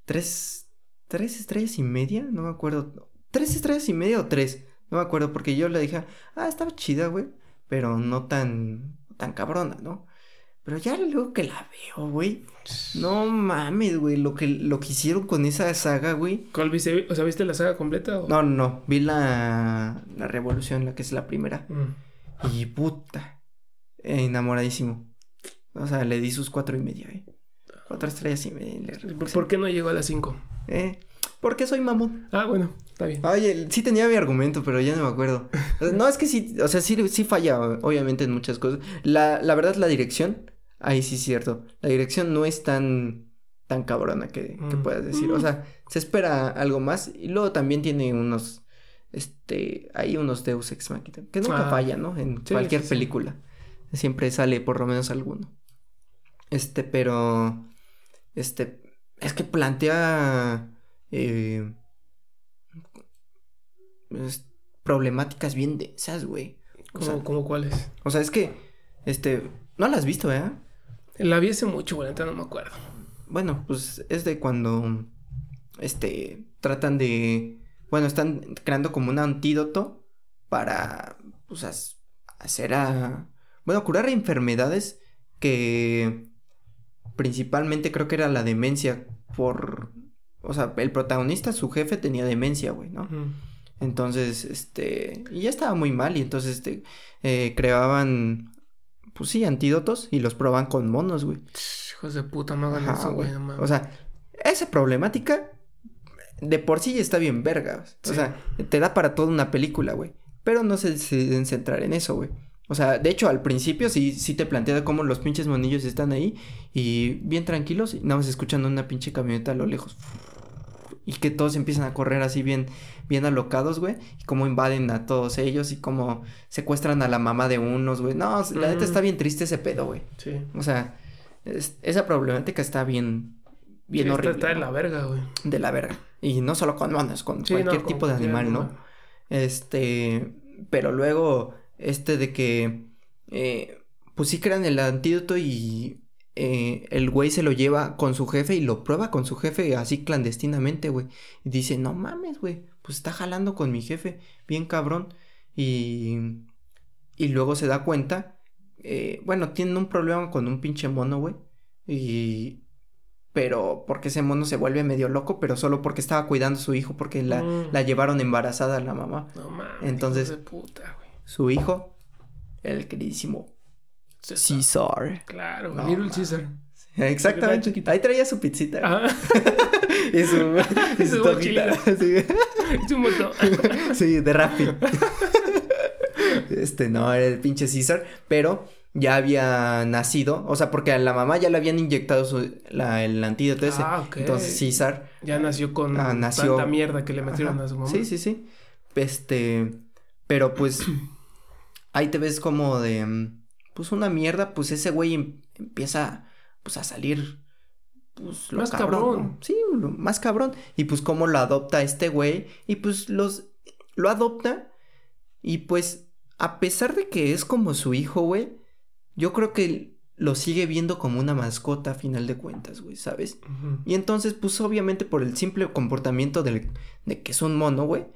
[SPEAKER 1] tres, tres estrellas y media, no me acuerdo. Tres estrellas y media o tres, no me acuerdo, porque yo le dije, ah, estaba chida, güey, pero no tan, tan cabrona, ¿no? Pero ya luego que la veo, güey, no mames, güey, lo que, lo que hicieron con esa saga, güey.
[SPEAKER 2] ¿Cuál viste? O sea, ¿viste la saga completa? O...
[SPEAKER 1] No, no, no, vi la, la revolución, la que es la primera.
[SPEAKER 2] Mm.
[SPEAKER 1] Y puta, enamoradísimo. O sea, le di sus cuatro y media, eh. Cuatro estrellas y media.
[SPEAKER 2] ¿Por, por qué no llegó a las cinco?
[SPEAKER 1] Eh, porque soy mamón.
[SPEAKER 2] Ah, bueno, está bien.
[SPEAKER 1] Oye, sí tenía mi argumento, pero ya no me acuerdo. No, es que sí, o sea, sí, sí falla, obviamente, en muchas cosas. La, la verdad, la dirección, ahí sí es cierto. La dirección no es tan, tan cabrona que, que
[SPEAKER 2] Mm.
[SPEAKER 1] puedas decir. O sea, se espera algo más. Y luego también tiene unos, este, hay unos Deus Ex Machina, que nunca
[SPEAKER 2] Ah.
[SPEAKER 1] falla, ¿no? En
[SPEAKER 2] Sí,
[SPEAKER 1] cualquier
[SPEAKER 2] sí, sí.
[SPEAKER 1] película. Siempre sale por lo menos alguno. Este, pero, este, es que plantea, eh, es- problemáticas bien densas, güey. O
[SPEAKER 2] ¿Cómo,
[SPEAKER 1] sea,
[SPEAKER 2] cómo cuáles?
[SPEAKER 1] o sea, es que, este, no las has visto, ¿eh?
[SPEAKER 2] La vi hace mucho, güey, entonces no me acuerdo.
[SPEAKER 1] Bueno, pues es de cuando, este, tratan de, bueno, están creando como un antídoto para, pues, as- hacer a, bueno, curar enfermedades que principalmente creo que era la demencia por, o sea, el protagonista, su jefe tenía demencia, güey, ¿no?
[SPEAKER 2] Mm.
[SPEAKER 1] Entonces, este, y ya estaba muy mal y entonces, este, eh, creaban pues sí, antídotos y los prueban con monos, güey.
[SPEAKER 2] Hijos de puta, no hagan
[SPEAKER 1] Ajá,
[SPEAKER 2] eso, güey. no.
[SPEAKER 1] O sea, esa problemática de por sí ya está bien verga. O sea, te da para toda una película, güey. Pero no se deciden centrar en eso, güey. O sea, de hecho, al principio sí, sí te plantea cómo los pinches monillos están ahí y bien tranquilos y nada más escuchan una pinche camioneta a lo lejos. Y que todos empiezan a correr así bien, bien alocados, güey. Y cómo invaden a todos ellos y cómo secuestran a la mamá de unos, güey. No, la neta
[SPEAKER 2] Ujú.
[SPEAKER 1] está bien triste ese pedo, güey.
[SPEAKER 2] sí.
[SPEAKER 1] O sea, es- esa problemática está bien, bien
[SPEAKER 2] Sí, está-
[SPEAKER 1] horrible.
[SPEAKER 2] Está, en
[SPEAKER 1] ¿no?
[SPEAKER 2] la verga, güey.
[SPEAKER 1] De la verga. Y no solo con monos, con
[SPEAKER 2] Sí,
[SPEAKER 1] cualquier
[SPEAKER 2] no,
[SPEAKER 1] tipo de animal, ¿no? Este, pero luego, este de que, eh, pues sí crean el antídoto y eh, el güey se lo lleva con su jefe y lo prueba con su jefe así clandestinamente, güey. Y dice, no mames, güey, pues está jalando con mi jefe, bien cabrón. Y, y luego se da cuenta, eh, bueno, tienen un problema con un pinche mono, güey. Y... Pero porque ese mono se vuelve medio loco, pero solo porque estaba cuidando a su hijo, porque la,
[SPEAKER 2] Mm.
[SPEAKER 1] la llevaron embarazada a la mamá.
[SPEAKER 2] No mames.
[SPEAKER 1] Entonces-
[SPEAKER 2] hijos de puta, güey.
[SPEAKER 1] Su hijo, el queridísimo
[SPEAKER 2] César. Claro,
[SPEAKER 1] No,
[SPEAKER 2] Little. Caesar.
[SPEAKER 1] Exactamente. Ahí traía su pizzita.
[SPEAKER 2] Ajá. (laughs)
[SPEAKER 1] Y su, (laughs) y su
[SPEAKER 2] Su. (laughs)
[SPEAKER 1] Sí.
[SPEAKER 2] Es un montón.
[SPEAKER 1] Sí, de Rappi. Este, no, era el pinche César, pero ya había nacido, o sea, porque a la mamá ya le habían inyectado su, la- el antídoto ese.
[SPEAKER 2] Ah, ok.
[SPEAKER 1] Entonces César,
[SPEAKER 2] Ya nació con
[SPEAKER 1] Ah, nació-
[SPEAKER 2] tanta mierda que le metieron
[SPEAKER 1] Ajá.
[SPEAKER 2] a su mamá.
[SPEAKER 1] sí, sí, sí. Este, pero pues ahí te ves como de, mm, pues una mierda, pues ese güey em- empieza, pues a salir, pues lo
[SPEAKER 2] Más
[SPEAKER 1] cabrón.
[SPEAKER 2] cabrón.
[SPEAKER 1] ¿no? Sí, lo- más cabrón. Y pues cómo lo adopta este güey y pues los, lo adopta y pues a pesar de que es como su hijo, güey, yo creo que lo sigue viendo como una mascota a final de cuentas, güey, ¿sabes? Y entonces, pues obviamente por el simple comportamiento del, de que es un mono, güey,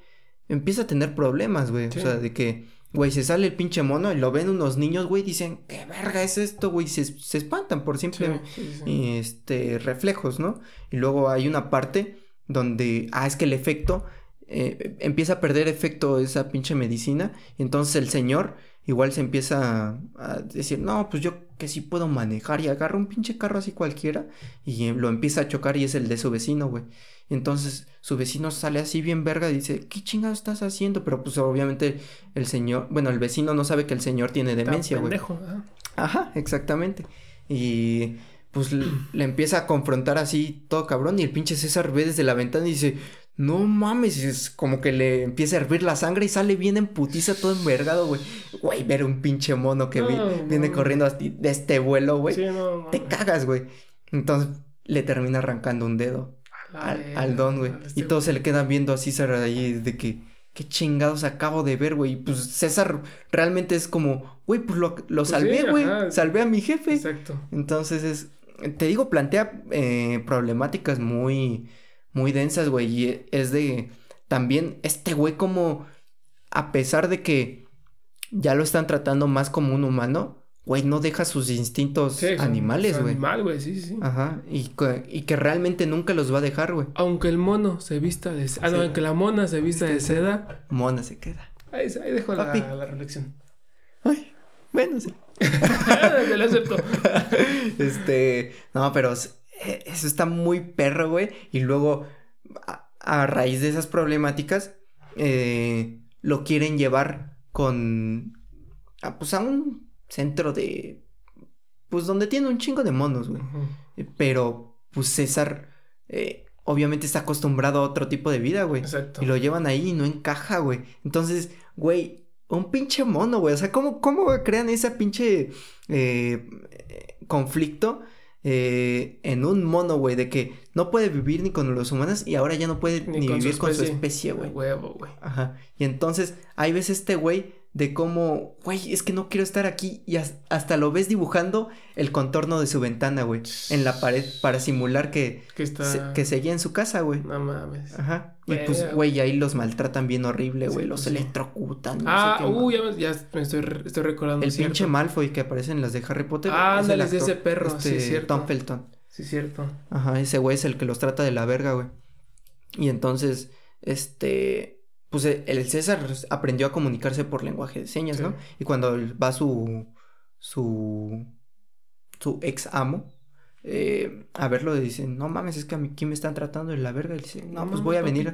[SPEAKER 1] empieza a tener problemas, güey.
[SPEAKER 2] Sí.
[SPEAKER 1] O sea, de que, güey, se sale el pinche mono y lo ven unos niños, güey, dicen, ¿qué verga es esto, güey? Se, se espantan por simple,
[SPEAKER 2] sí, sí.
[SPEAKER 1] este, reflejos, ¿no? Y luego hay una parte donde, ah, es que el efecto, eh, empieza a perder efecto esa pinche medicina. Y entonces el señor igual se empieza a, a decir, no, pues yo que sí puedo manejar y agarra un pinche carro así cualquiera y eh, lo empieza a chocar y es el de su vecino, güey. Entonces su vecino sale así bien verga y dice, ¿qué chingado estás haciendo? Pero pues obviamente el señor, bueno, el vecino no sabe que el señor tiene demencia, güey.
[SPEAKER 2] ajá.
[SPEAKER 1] Exactamente. Y pues le, (clears throat) le empieza a confrontar así todo cabrón y el pinche César ve desde la ventana y dice, no mames, es como que le empieza a hervir la sangre y sale bien en putiza todo envergado, güey. Güey, ver un pinche mono que vi-
[SPEAKER 2] No,
[SPEAKER 1] viene corriendo así de este vuelo, güey.
[SPEAKER 2] Sí, no.
[SPEAKER 1] Te cagas, güey. Entonces le termina arrancando un dedo al, don, güey.
[SPEAKER 2] este
[SPEAKER 1] Y todos se le quedan viendo a César ahí de que, qué chingados acabo de ver, güey. Y pues César realmente es como, güey, pues lo, lo
[SPEAKER 2] Pues
[SPEAKER 1] salvé, güey. salvé a mi jefe.
[SPEAKER 2] Exacto.
[SPEAKER 1] Entonces es, te digo, plantea eh, problemáticas muy, muy densas, güey. Y es de, también, este güey como, a pesar de que ya lo están tratando más como un humano, güey, no deja sus instintos
[SPEAKER 2] Sí,
[SPEAKER 1] animales, güey.
[SPEAKER 2] Animal, güey, sí, sí.
[SPEAKER 1] Ajá, y que, y que realmente nunca los va a dejar, güey.
[SPEAKER 2] Aunque el mono se vista de seda. Ah, no, aunque la mona se vista de seda.
[SPEAKER 1] Mona se queda.
[SPEAKER 2] Ahí, ahí dejo la, la reflexión.
[SPEAKER 1] Ay, bueno, sí. (laughs)
[SPEAKER 2] Te lo acepto. (laughs)
[SPEAKER 1] este, no, pero eh, eso está muy perro, güey. Y luego, a, a raíz de esas problemáticas, eh, lo quieren llevar con, a, pues a un centro de, pues donde tiene un chingo de monos, güey. Eh, Pero, pues César, eh, obviamente está acostumbrado a otro tipo de vida, güey.
[SPEAKER 2] Exacto.
[SPEAKER 1] Y lo llevan ahí y no encaja, güey. Entonces, güey, un pinche mono, güey. O sea, ¿cómo, cómo crean ese pinche eh, conflicto eh, en un mono, güey? De que no puede vivir ni con los humanos y ahora ya no puede ni,
[SPEAKER 2] con su
[SPEAKER 1] vivir con su especie, güey.
[SPEAKER 2] Huevo, güey.
[SPEAKER 1] Ajá. Y entonces, ahí ves este güey de cómo, güey, es que no quiero estar aquí y has- hasta lo ves dibujando el contorno de su ventana, güey, en la pared para simular que,
[SPEAKER 2] Que está.
[SPEAKER 1] se- que seguía en su casa, güey.
[SPEAKER 2] No mames.
[SPEAKER 1] Ajá. Y pues, güey, ahí los maltratan bien horrible, güey.
[SPEAKER 2] Sí,
[SPEAKER 1] los
[SPEAKER 2] pues sí.
[SPEAKER 1] electrocutan. no
[SPEAKER 2] Ah,
[SPEAKER 1] sé qué más.
[SPEAKER 2] ya, me- ya me estoy, estoy recordando.
[SPEAKER 1] El
[SPEAKER 2] cierto.
[SPEAKER 1] pinche Malfoy que aparece en las de Harry Potter.
[SPEAKER 2] Ah,
[SPEAKER 1] es el
[SPEAKER 2] de ese perro, sí,
[SPEAKER 1] este,
[SPEAKER 2] cierto.
[SPEAKER 1] Tom Felton.
[SPEAKER 2] Sí, cierto.
[SPEAKER 1] Ajá, ese güey es el que los trata de la verga, güey. Y entonces, este. Pues eh, el César aprendió a comunicarse por lenguaje de señas,
[SPEAKER 2] Sí.
[SPEAKER 1] ¿no? Y cuando va su. su, su ex amo, eh, a verlo, dicen, no mames, es que aquí me están tratando de la verga. Y dice, no, pues voy a venir.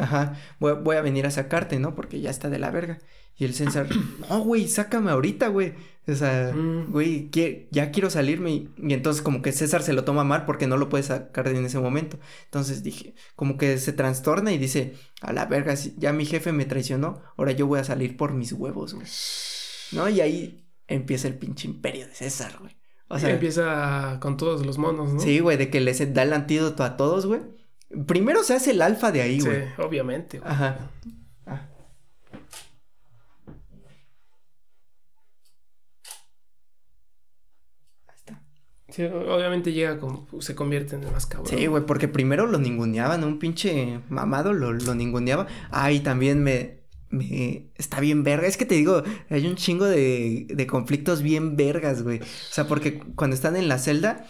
[SPEAKER 1] Ajá, voy, voy, a venir a sacarte, ¿no? Porque ya está de la verga. Y el César, (clears throat) no, güey, sácame ahorita, güey. O sea, mm. güey, ya quiero salirme. Y, entonces como que César se lo toma mal porque no lo puede sacar en ese momento. Entonces dije, como que se trastorna y dice, a la verga, ya mi jefe me traicionó, ahora yo voy a salir por mis huevos, güey. ¿No? Y ahí empieza el pinche imperio de César, güey.
[SPEAKER 2] O sea, empieza con todos los monos, ¿no?
[SPEAKER 1] Sí, güey, de que les da el antídoto a todos, güey. Primero se hace el alfa de ahí, güey.
[SPEAKER 2] Sí, obviamente.
[SPEAKER 1] Güey. Ajá. Ah.
[SPEAKER 2] Ahí está. Sí, obviamente llega como, se convierte en el más cabrón.
[SPEAKER 1] Sí, güey, porque primero lo ninguneaban, un pinche mamado lo, lo ninguneaba. Ah, y también me, me está bien verga. Es que te digo, hay un chingo de, de conflictos bien vergas, güey. O sea, porque cuando están en la celda,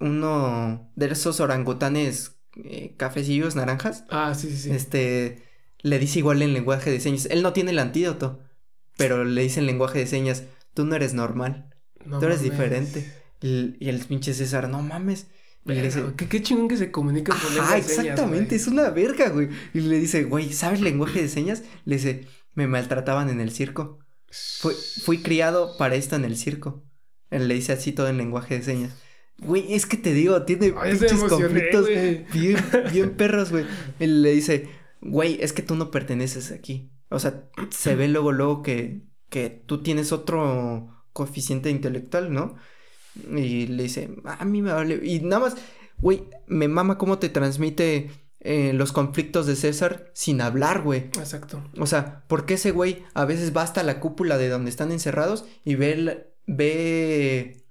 [SPEAKER 1] uno de esos orangutanes eh, cafecillos naranjas.
[SPEAKER 2] Ah, sí, sí, sí.
[SPEAKER 1] Este le dice igual en lenguaje de señas. Él no tiene el antídoto, pero le dice en lenguaje de señas, tú no eres normal. tú eres diferente. Y, y el pinche César, no mames.
[SPEAKER 2] ¿Qué, qué chingón que se comunica con
[SPEAKER 1] Ah, exactamente, es una verga, güey. Y le dice, güey, ¿sabes lenguaje de señas? Le dice, me maltrataban en el circo. Fui, fui criado para esto en el circo. Él le dice así todo en lenguaje de señas. Güey, es que te digo, tiene pinches conflictos bien, (laughs) bien perros, güey. Él le dice, güey, es que tú no perteneces aquí. O sea, se ve luego, luego que, que tú tienes otro coeficiente intelectual, ¿no? Y le dice, a mí me vale. Y nada más, güey, me mama cómo te transmite eh, los conflictos de César sin hablar, güey.
[SPEAKER 2] Exacto.
[SPEAKER 1] O sea, porque ese güey a veces va hasta la cúpula de donde están encerrados y ve, ve,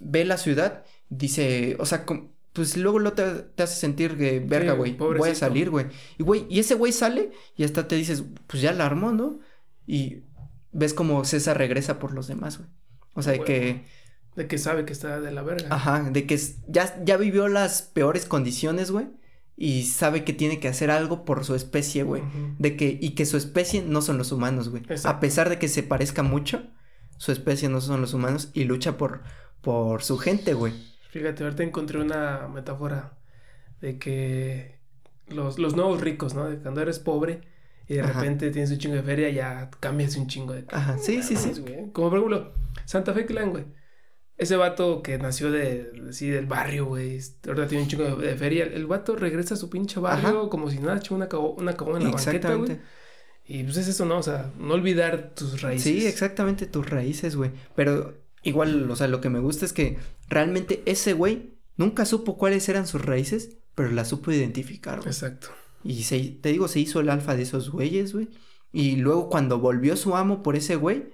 [SPEAKER 1] ve la ciudad, dice, o sea, pues luego lo te, te hace sentir que, verga, güey, voy a salir, güey. Y, güey, y ese güey sale y hasta te dices, pues ya la armó, ¿no? Y ves como César regresa por los demás, güey. O sea, que
[SPEAKER 2] de que sabe que está de la verga.
[SPEAKER 1] Ajá, de que ya, ya vivió las peores condiciones, güey. Y sabe que tiene que hacer algo por su especie, güey. De que, y que su especie no son los humanos, güey. A pesar de que se parezca mucho, su especie no son los humanos y lucha por, por su gente, güey.
[SPEAKER 2] Fíjate, ahorita encontré una metáfora de que los, los nuevos ricos, ¿no? De cuando eres pobre y de repente tienes un chingo de feria, ya cambias un chingo de.
[SPEAKER 1] Ajá, sí, sí, sí.
[SPEAKER 2] Como por ejemplo, Santa Fe Clan, güey. Ese vato que nació de, sí, del barrio, güey. Ahora tiene un chico de, feria. El vato regresa a su pinche barrio como si nada, echó una, una cabona en la banqueta, güey. Y pues es eso, ¿no? O sea, no olvidar tus raíces.
[SPEAKER 1] Sí, exactamente, tus raíces, güey. Pero igual, o sea, lo que me gusta es que realmente ese güey nunca supo cuáles eran sus raíces, pero las supo identificar, güey.
[SPEAKER 2] Exacto.
[SPEAKER 1] Y se, te digo, se hizo el alfa de esos güeyes, güey. Y luego cuando volvió su amo por ese güey,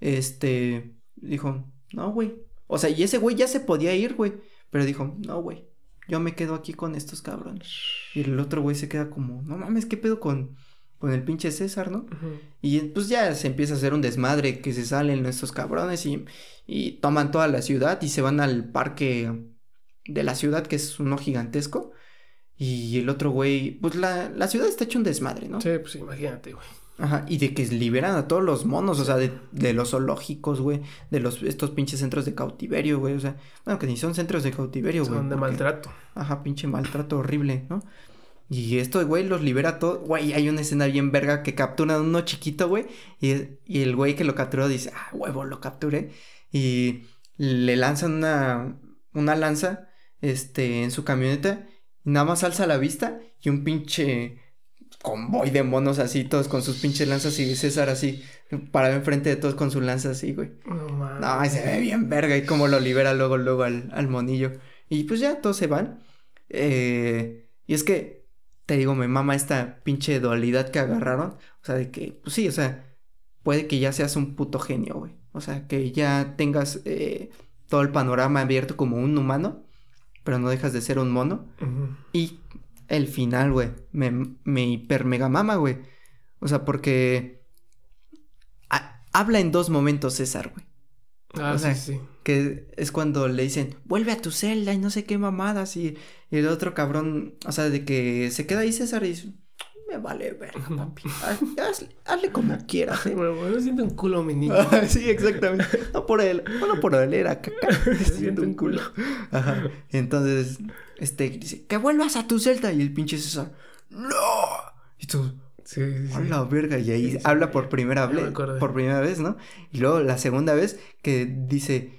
[SPEAKER 1] este, dijo, no, güey, o sea, y ese güey ya se podía ir, güey. Pero dijo, no, güey, yo me quedo aquí con estos cabrones. Y el otro güey se queda como, no mames, ¿qué pedo con, con el pinche César, no? Y pues ya se empieza a hacer un desmadre que se salen estos cabrones y, y toman toda la ciudad y se van al parque de la ciudad, que es uno gigantesco. Y el otro güey, pues la, la ciudad está hecho un desmadre, ¿no?
[SPEAKER 2] Sí, pues imagínate, güey.
[SPEAKER 1] Ajá, y de que liberan a todos los monos, o sea, de, de los zoológicos, güey, de los, estos pinches centros de cautiverio, güey, o sea, bueno, que ni son centros de cautiverio, güey.
[SPEAKER 2] Son de maltrato.
[SPEAKER 1] Ajá, pinche maltrato horrible, ¿no? Y esto, güey, los libera todo. Güey, hay una escena bien verga que capturan a uno chiquito, güey. Y, y, el güey que lo capturó dice, ah, huevo, lo capturé. Y le lanzan una, una lanza, este, en su camioneta. Y nada más alza la vista y un pinche convoy de monos así, todos con sus pinches lanzas y César así, parado enfrente de todos con su lanza así, güey. No, no, se ve bien verga y cómo lo libera luego, luego al, al monillo. Y pues ya todos se van. Eh, y es que, te digo, me mama esta pinche dualidad que agarraron. O sea, de que, pues sí, o sea, puede que ya seas un puto genio, güey. O sea, que ya tengas eh, todo el panorama abierto como un humano, pero no dejas de ser un mono. Y el final, güey. Me, me hiper mega mama, güey. O sea, porque habla en dos momentos César, güey.
[SPEAKER 2] Ah, o sea, sí, sí.
[SPEAKER 1] Que es cuando le dicen, vuelve a tu celda y no sé qué mamadas. Y, y el otro cabrón, o sea, de que se queda ahí César y dice, me vale ver, papi. Hazle, como quieras. ¿eh?
[SPEAKER 2] Bueno, siento un culo, mi niño. (laughs)
[SPEAKER 1] sí, exactamente. No por él, no por él, era caca. (laughs) siento un culo. Ajá. Entonces, este dice, que vuelvas a tu celda. Y el pinche César, ¡No! Y tú, Sí, sí, la verga. Y ahí habla por primera vez. Por primera vez, ¿no? Y luego la segunda vez que dice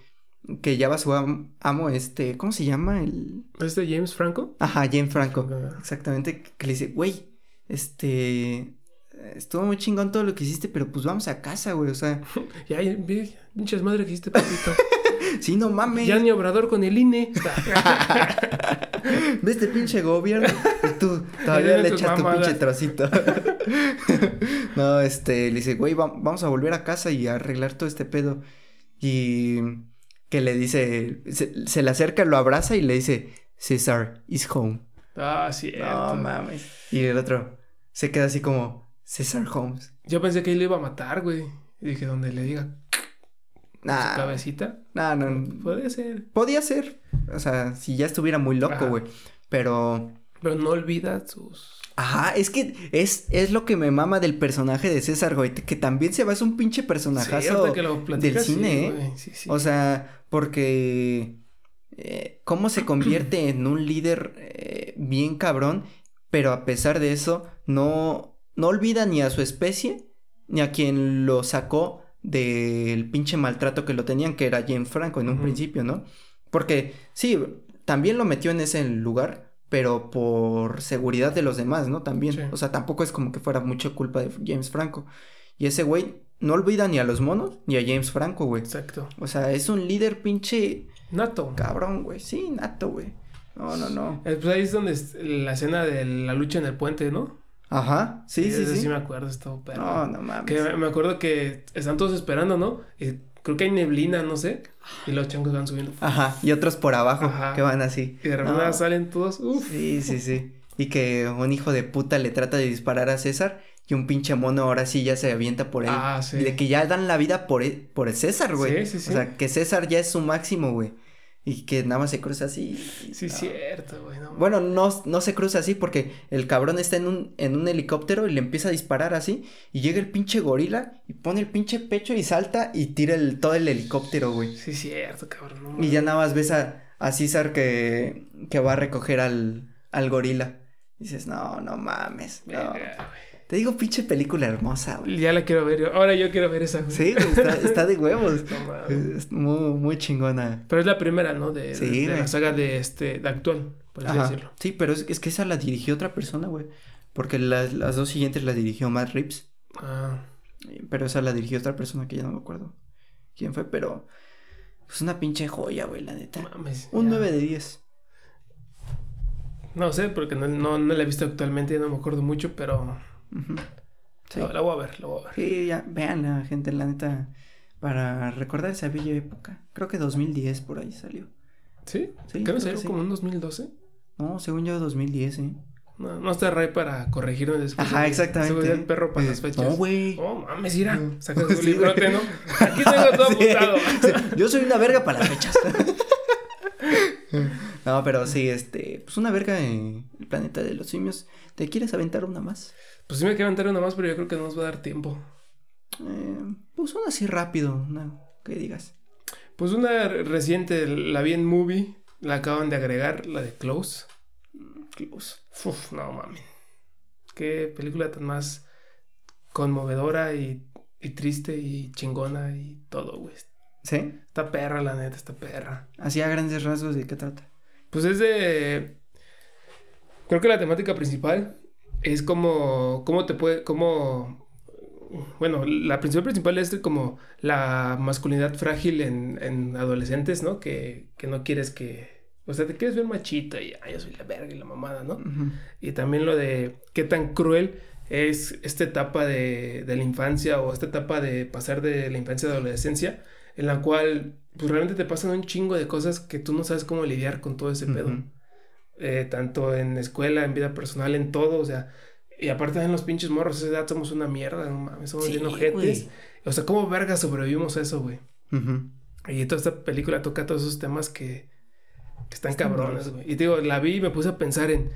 [SPEAKER 1] que ya va su amo, este, ¿cómo se llama? El...
[SPEAKER 2] ¿Este James Franco?
[SPEAKER 1] Ajá, James Franco. Exactamente. Que le dice, güey, este, estuvo muy chingón todo lo que hiciste, pero pues vamos a casa, güey, o sea. (laughs)
[SPEAKER 2] ya, pinches madre que hiciste, papito. (laughs)
[SPEAKER 1] sí, no mames.
[SPEAKER 2] Ya ni obrador con el INE. (laughs)
[SPEAKER 1] ¿Ves este pinche gobierno? Y tú todavía le echas tu pinche trocito. no, este, le dice, güey, vamos a volver a casa y a arreglar todo este pedo. Y que le dice, se, le acerca, lo abraza y le dice, César is home.
[SPEAKER 2] Ah, sí.
[SPEAKER 1] No mames. Y el otro se queda así como, César Holmes.
[SPEAKER 2] Yo pensé que él le iba a matar, güey. Y dije, donde le diga nah, su cabecita.
[SPEAKER 1] No, no.
[SPEAKER 2] Podría ser.
[SPEAKER 1] Podía ser. O sea, si ya estuviera muy loco, güey. Pero.
[SPEAKER 2] Pero no olvida sus.
[SPEAKER 1] Ajá, es que es, es lo que me mama del personaje de César, güey, que también se va, es un pinche personajazo del cine, ¿eh? Sí, sí. O sea, porque eh, cómo se convierte (clears throat) en un líder eh, bien cabrón, pero a pesar de eso, no, no olvida ni a su especie, ni a quien lo sacó del pinche maltrato que lo tenían, que era James Franco en un principio, ¿no? Porque sí, también lo metió en ese lugar, pero por seguridad de los demás, ¿no? También. O sea, tampoco es como que fuera mucha culpa de James Franco. Y ese güey no olvida ni a los monos ni a James Franco, güey.
[SPEAKER 2] Exacto.
[SPEAKER 1] O sea, es un líder pinche.
[SPEAKER 2] Nato.
[SPEAKER 1] Cabrón, güey. Sí, nato, güey. No, no, no.
[SPEAKER 2] Pues ahí es donde la escena de la lucha en el puente, ¿no?
[SPEAKER 1] Ajá, sí, sí, sí.
[SPEAKER 2] Sí, me acuerdo, esto,
[SPEAKER 1] pero. No, no mames.
[SPEAKER 2] Que me acuerdo que están todos esperando, ¿no? Y creo que hay neblina, no sé. Y los changos van subiendo.
[SPEAKER 1] Ajá, y otros por abajo que van así.
[SPEAKER 2] Y de repente salen todos. Uf.
[SPEAKER 1] Sí, sí, sí. Y que un hijo de puta le trata de disparar a César y un pinche mono ahora sí ya se avienta por él.
[SPEAKER 2] Ah, sí.
[SPEAKER 1] Y de que ya dan la vida por, el, por el César, güey. Sí, sí, sí. O sea, que César ya es su máximo, güey. Y que nada más se cruza así.
[SPEAKER 2] Sí, es cierto, güey.
[SPEAKER 1] bueno, no, no se cruza así porque el cabrón está en un, en un helicóptero y le empieza a disparar así. Y llega el pinche gorila y pone el pinche pecho y salta y tira el, todo el helicóptero, güey.
[SPEAKER 2] Sí, es cierto, cabrón.
[SPEAKER 1] y ya nada más ves a, a César que, que va a recoger al, al gorila. dices, no, no mames. No. Te digo, pinche película hermosa, güey.
[SPEAKER 2] Ya la quiero ver. Ahora yo quiero ver esa,
[SPEAKER 1] güey. Sí, está, de huevos. (laughs) es muy, muy chingona.
[SPEAKER 2] Pero es la primera, ¿no? De, sí, de, la saga de este, de actual, por así decirlo.
[SPEAKER 1] Sí, pero es, es, que esa la dirigió otra persona, güey. Porque las, las dos siguientes las dirigió Matt Reeves.
[SPEAKER 2] Ah.
[SPEAKER 1] Pero esa la dirigió otra persona que ya no me acuerdo quién fue, pero. Pues una pinche joya, güey, la neta. Mames, Un 9 de 10.
[SPEAKER 2] No sé, porque no, no, no la he visto actualmente, no me acuerdo mucho, pero sí. la, voy a ver, la voy a ver.
[SPEAKER 1] Sí, ya, vean la gente, la neta, para recordar esa bella época. Creo que 2010 por ahí salió.
[SPEAKER 2] ¿Sí? sí ¿Qué no salió como en 2012?
[SPEAKER 1] No, según yo 2010, ¿eh?
[SPEAKER 2] No, no está Ray para corregirme después.
[SPEAKER 1] Ajá, exactamente.
[SPEAKER 2] Se el perro para las fechas.
[SPEAKER 1] No, güey.
[SPEAKER 2] Oh, mames, mira. Sacas (laughs) tu librote, ¿no? Aquí tengo todo (laughs) apuntado.
[SPEAKER 1] Yo soy una verga para las fechas. (laughs) no, pero sí, este, pues una verga en el planeta de los simios. ¿Te quieres aventar una más?
[SPEAKER 2] Pues sí me quiero aventar una más, pero yo creo que no nos va a dar tiempo.
[SPEAKER 1] Eh, pues una así rápido, una que digas.
[SPEAKER 2] Pues una reciente, la vi en movie, la acaban de agregar, la de Close.
[SPEAKER 1] Close.
[SPEAKER 2] Uf, no mames. Qué película tan más conmovedora y, y triste y chingona y todo, güey.
[SPEAKER 1] ¿Sí?
[SPEAKER 2] Esta perra, la neta, esta perra.
[SPEAKER 1] Así a grandes rasgos, ¿de qué trata?
[SPEAKER 2] Pues es de... Creo que la temática principal es como, cómo te puede, cómo, bueno, la principal principal es como la masculinidad frágil en, en adolescentes, ¿no? Que, que, no quieres que, o sea, te quieres ver machita y, ay, yo soy la verga y la mamada, ¿no? Y también lo de qué tan cruel es esta etapa de, de, la infancia o esta etapa de pasar de la infancia a la adolescencia, en la cual, pues realmente te pasan un chingo de cosas que tú no sabes cómo lidiar con todo ese pedo. Eh, tanto en escuela, en vida personal, en todo, o sea, y aparte en los pinches morros, a esa edad somos una mierda, no mames, somos bien ojetes. O sea, ¿cómo verga sobrevivimos a eso, güey? Y toda esta película toca todos esos temas que, que están cabrones, güey. Y digo, la vi y me puse a pensar en,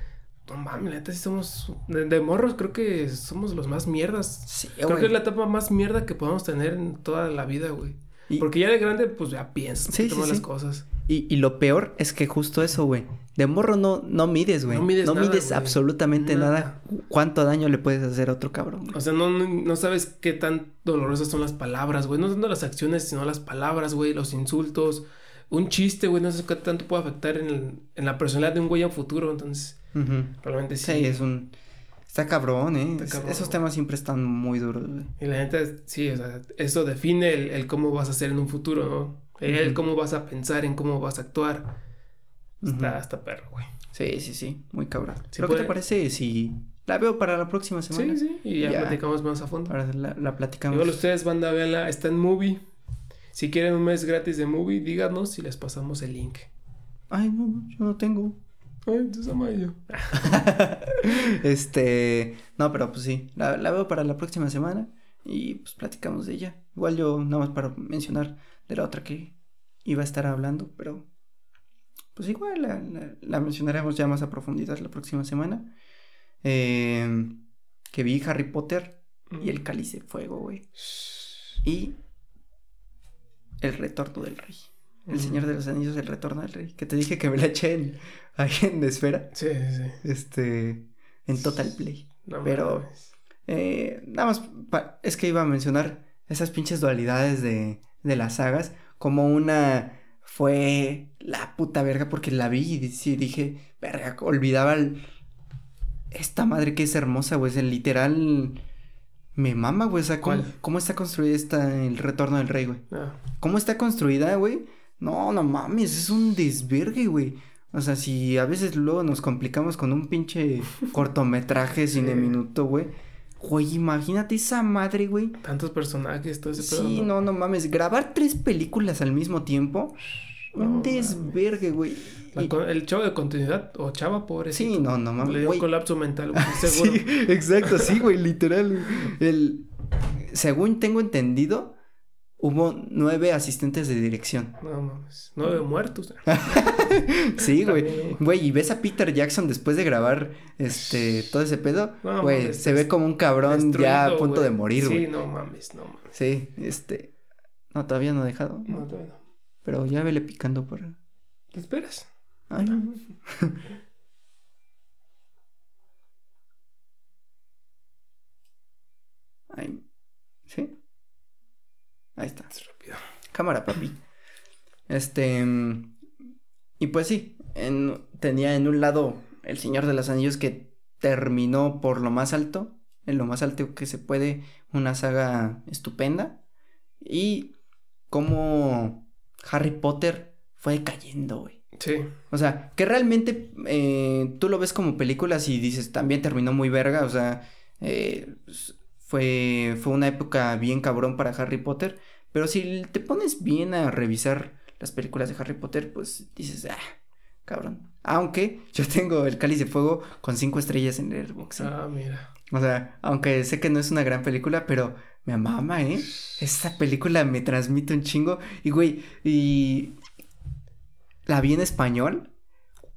[SPEAKER 2] no mames, la neta sí somos. De, morros creo que somos los más mierdas. Sí, creo que es la etapa más mierda que podemos tener en toda la vida, güey. Porque ya de grande, pues ya piensas, sí, las cosas.
[SPEAKER 1] Y, y, lo peor es que justo eso, güey. De morro no, no mides, güey. No mides, no mides absolutamente nada. ¿Cuánto daño le puedes hacer a otro cabrón?
[SPEAKER 2] O sea, no, no, sabes qué tan dolorosas son las palabras, güey. No tanto las acciones, sino las palabras, güey. Los insultos. Un chiste, güey. No sé qué tanto puede afectar en, en la personalidad de un güey en futuro. Entonces, Realmente sí.
[SPEAKER 1] Sí, es un... Está cabrón, ¿eh? Esos temas siempre están muy duros, güey.
[SPEAKER 2] Y la gente, sí, o sea, eso define el, cómo vas a ser en un futuro, ¿no? El cómo vas a pensar, en cómo vas a actuar. Está, hasta perro, güey.
[SPEAKER 1] Sí, sí, sí, muy cabrón. ¿Qué te parece si la veo para la próxima semana?
[SPEAKER 2] Sí, sí, y ya, platicamos más a fondo.
[SPEAKER 1] Ahora la, la platicamos.
[SPEAKER 2] Igual ustedes, banda, véanla, está en Movie. Si quieren un mes gratis de Movie, díganos y les pasamos el link.
[SPEAKER 1] Ay, no, yo no tengo.
[SPEAKER 2] Ay, entonces amarillo. (laughs)
[SPEAKER 1] este, no, pero pues sí, la, veo para la próxima semana y pues platicamos de ella. Igual yo nada más para mencionar de la otra que iba a estar hablando, pero pues igual la, mencionaremos ya más a profundidad la próxima semana. Eh, que vi Harry Potter y el cáliz de fuego, güey. Y el retorno del rey. El Señor de los Anillos, El Retorno del Rey. Que te dije que me la eché en, (laughs) ahí en Esfera.
[SPEAKER 2] Sí, sí, sí.
[SPEAKER 1] Este, en Total Play. Pero, eh, nada más, es que iba a mencionar esas pinches dualidades de, de las sagas. Como una fue la puta verga porque la vi y sí, dije, verga, olvidaba esta madre que es hermosa, güey. Es el literal me mama, güey. O sea, ¿cómo, está construida esta, el retorno del rey, güey? Ah. ¿Cómo está construida, güey? No, no mames, es un desvergue, güey. O sea, si a veces luego nos complicamos con un pinche (laughs) cortometraje cine minuto, güey. Güey, imagínate esa madre, güey.
[SPEAKER 2] Tantos personajes, todo ese
[SPEAKER 1] Sí, no, no mames. Grabar tres películas al mismo tiempo. un desvergue, güey.
[SPEAKER 2] El chavo de continuidad o chava, pobre.
[SPEAKER 1] Sí, no, no mames.
[SPEAKER 2] Le dio un colapso mental, (laughs) güey, seguro.
[SPEAKER 1] sí, exacto, sí, güey, literal. El... Según tengo entendido, hubo nueve asistentes de dirección.
[SPEAKER 2] No mames, nueve muertos. (laughs)
[SPEAKER 1] sí, güey. Güey, y ves a Peter Jackson después de grabar este todo ese pedo, güey, se ve como un cabrón ya a punto de morir, güey.
[SPEAKER 2] Sí, no mames, no mames.
[SPEAKER 1] Sí, este no todavía no ha dejado.
[SPEAKER 2] No, todavía no.
[SPEAKER 1] Pero ya vele picando por
[SPEAKER 2] ¿Te esperas?
[SPEAKER 1] Ay, no. (laughs) Ay, ¿sí? Ahí está. Es rápido. Cámara, papi. Este. Y pues sí, tenía en un lado El Señor de los Anillos que terminó por lo más alto, en lo más alto que se puede, una saga estupenda. Y como Harry Potter fue cayendo, güey.
[SPEAKER 2] Sí.
[SPEAKER 1] O sea, que realmente eh, tú lo ves como películas y dices, también terminó muy verga, o sea, eh, fue, fue una época bien cabrón para Harry Potter. Pero si te pones bien a revisar las películas de Harry Potter, pues dices, ah, cabrón. Aunque (laughs) yo tengo el cáliz de fuego con cinco estrellas en el box.
[SPEAKER 2] Ah, mira.
[SPEAKER 1] O sea, aunque sé que no es una gran película, pero me amama, ¿eh? (laughs) Esta película me transmite un chingo. Y, güey, y la vi en español.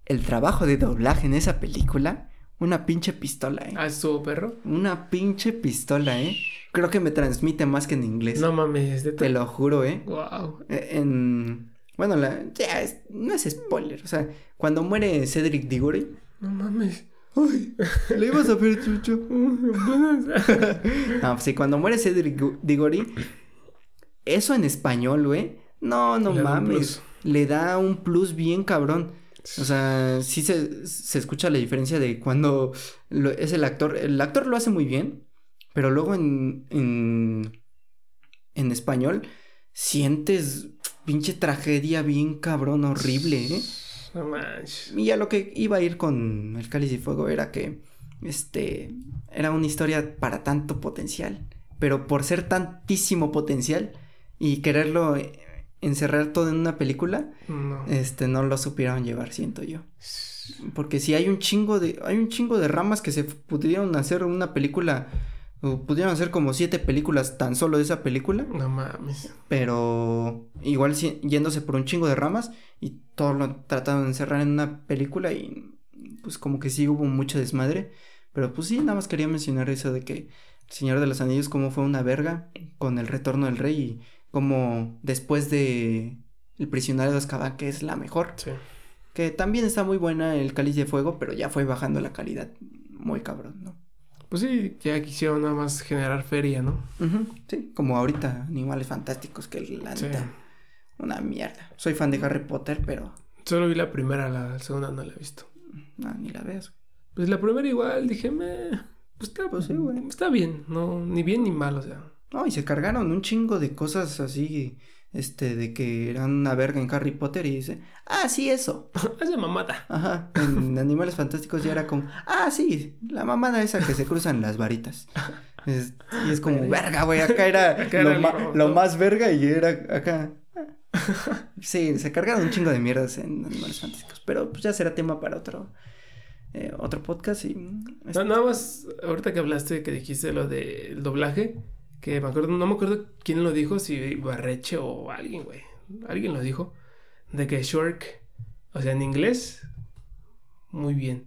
[SPEAKER 1] El trabajo de doblaje en esa película una pinche pistola, ¿eh?
[SPEAKER 2] ¿Ah, estuvo perro?
[SPEAKER 1] Una pinche pistola, ¿eh? Creo que me transmite más que en inglés.
[SPEAKER 2] No mames,
[SPEAKER 1] de Te lo juro, ¿eh?
[SPEAKER 2] Wow.
[SPEAKER 1] E, en... Bueno, la... ya, no es spoiler. O sea, cuando muere Cedric Diggory...
[SPEAKER 2] No mames.
[SPEAKER 1] Ay, le ibas a ver, chucho. (laughs) (laughs) no, sí, cuando muere Cedric Diggory... Eso en español, güey. No, no mames. Le da un plus bien cabrón. O sea, sí se, se escucha la diferencia de cuando es el actor. El actor lo hace muy bien, pero luego en, en, en español sientes pinche tragedia bien cabrón, horrible, ¿eh?
[SPEAKER 2] No manches.
[SPEAKER 1] Y ya lo que iba a ir con el Cáliz y Fuego era que, este, era una historia para tanto potencial, pero por ser tantísimo potencial y quererlo encerrar todo en una película, no. este, no lo supieron llevar, siento yo. Porque si hay un chingo de, hay un chingo de ramas que se pudieron hacer una película, o pudieron hacer como siete películas tan solo de esa película.
[SPEAKER 2] No mames.
[SPEAKER 1] Pero igual yéndose por un chingo de ramas y todo lo trataron de encerrar en una película y pues como que sí hubo mucho desmadre. Pero pues sí, nada más quería mencionar eso de que el Señor de los Anillos como fue una verga con el retorno del rey y como después de El prisionero de Azkaban, que es la mejor.
[SPEAKER 2] Sí.
[SPEAKER 1] Que también está muy buena el Cáliz de Fuego, pero ya fue bajando la calidad muy cabrón, ¿no?
[SPEAKER 2] Pues sí, ya quisieron nada más generar feria, ¿no?
[SPEAKER 1] Sí, como ahorita Animales Fantásticos, que la
[SPEAKER 2] Sí.
[SPEAKER 1] una mierda. Soy fan de Harry Potter, pero
[SPEAKER 2] Solo vi la primera, la segunda no la he visto.
[SPEAKER 1] no, ni la veas.
[SPEAKER 2] Pues la primera igual dije, me... Pues está,
[SPEAKER 1] Pues sí, güey.
[SPEAKER 2] está bien, no, ni bien ni mal, o sea.
[SPEAKER 1] No, y se cargaron un chingo de cosas así, este, de que eran una verga en Harry Potter y dice, ah, sí, eso. (laughs)
[SPEAKER 2] Hace mamada.
[SPEAKER 1] Ajá, en (laughs) Animales Fantásticos ya era como, ah, sí, la mamada esa que se cruzan las varitas. Es- y es como, verga, güey, acá era, (laughs)
[SPEAKER 2] Acá
[SPEAKER 1] lo,
[SPEAKER 2] era
[SPEAKER 1] ma-
[SPEAKER 2] lo-
[SPEAKER 1] lo más verga y era acá. Sí, se cargaron un chingo de mierdas en Animales Fantásticos, pero pues ya será tema para otro, eh, otro podcast y...
[SPEAKER 2] No, nada más, ahorita que hablaste, que dijiste lo del doblaje, que me acuerdo, no me acuerdo quién lo dijo, si Barreche o alguien, güey. Alguien lo dijo, de que Shrek, o sea, en inglés, muy bien.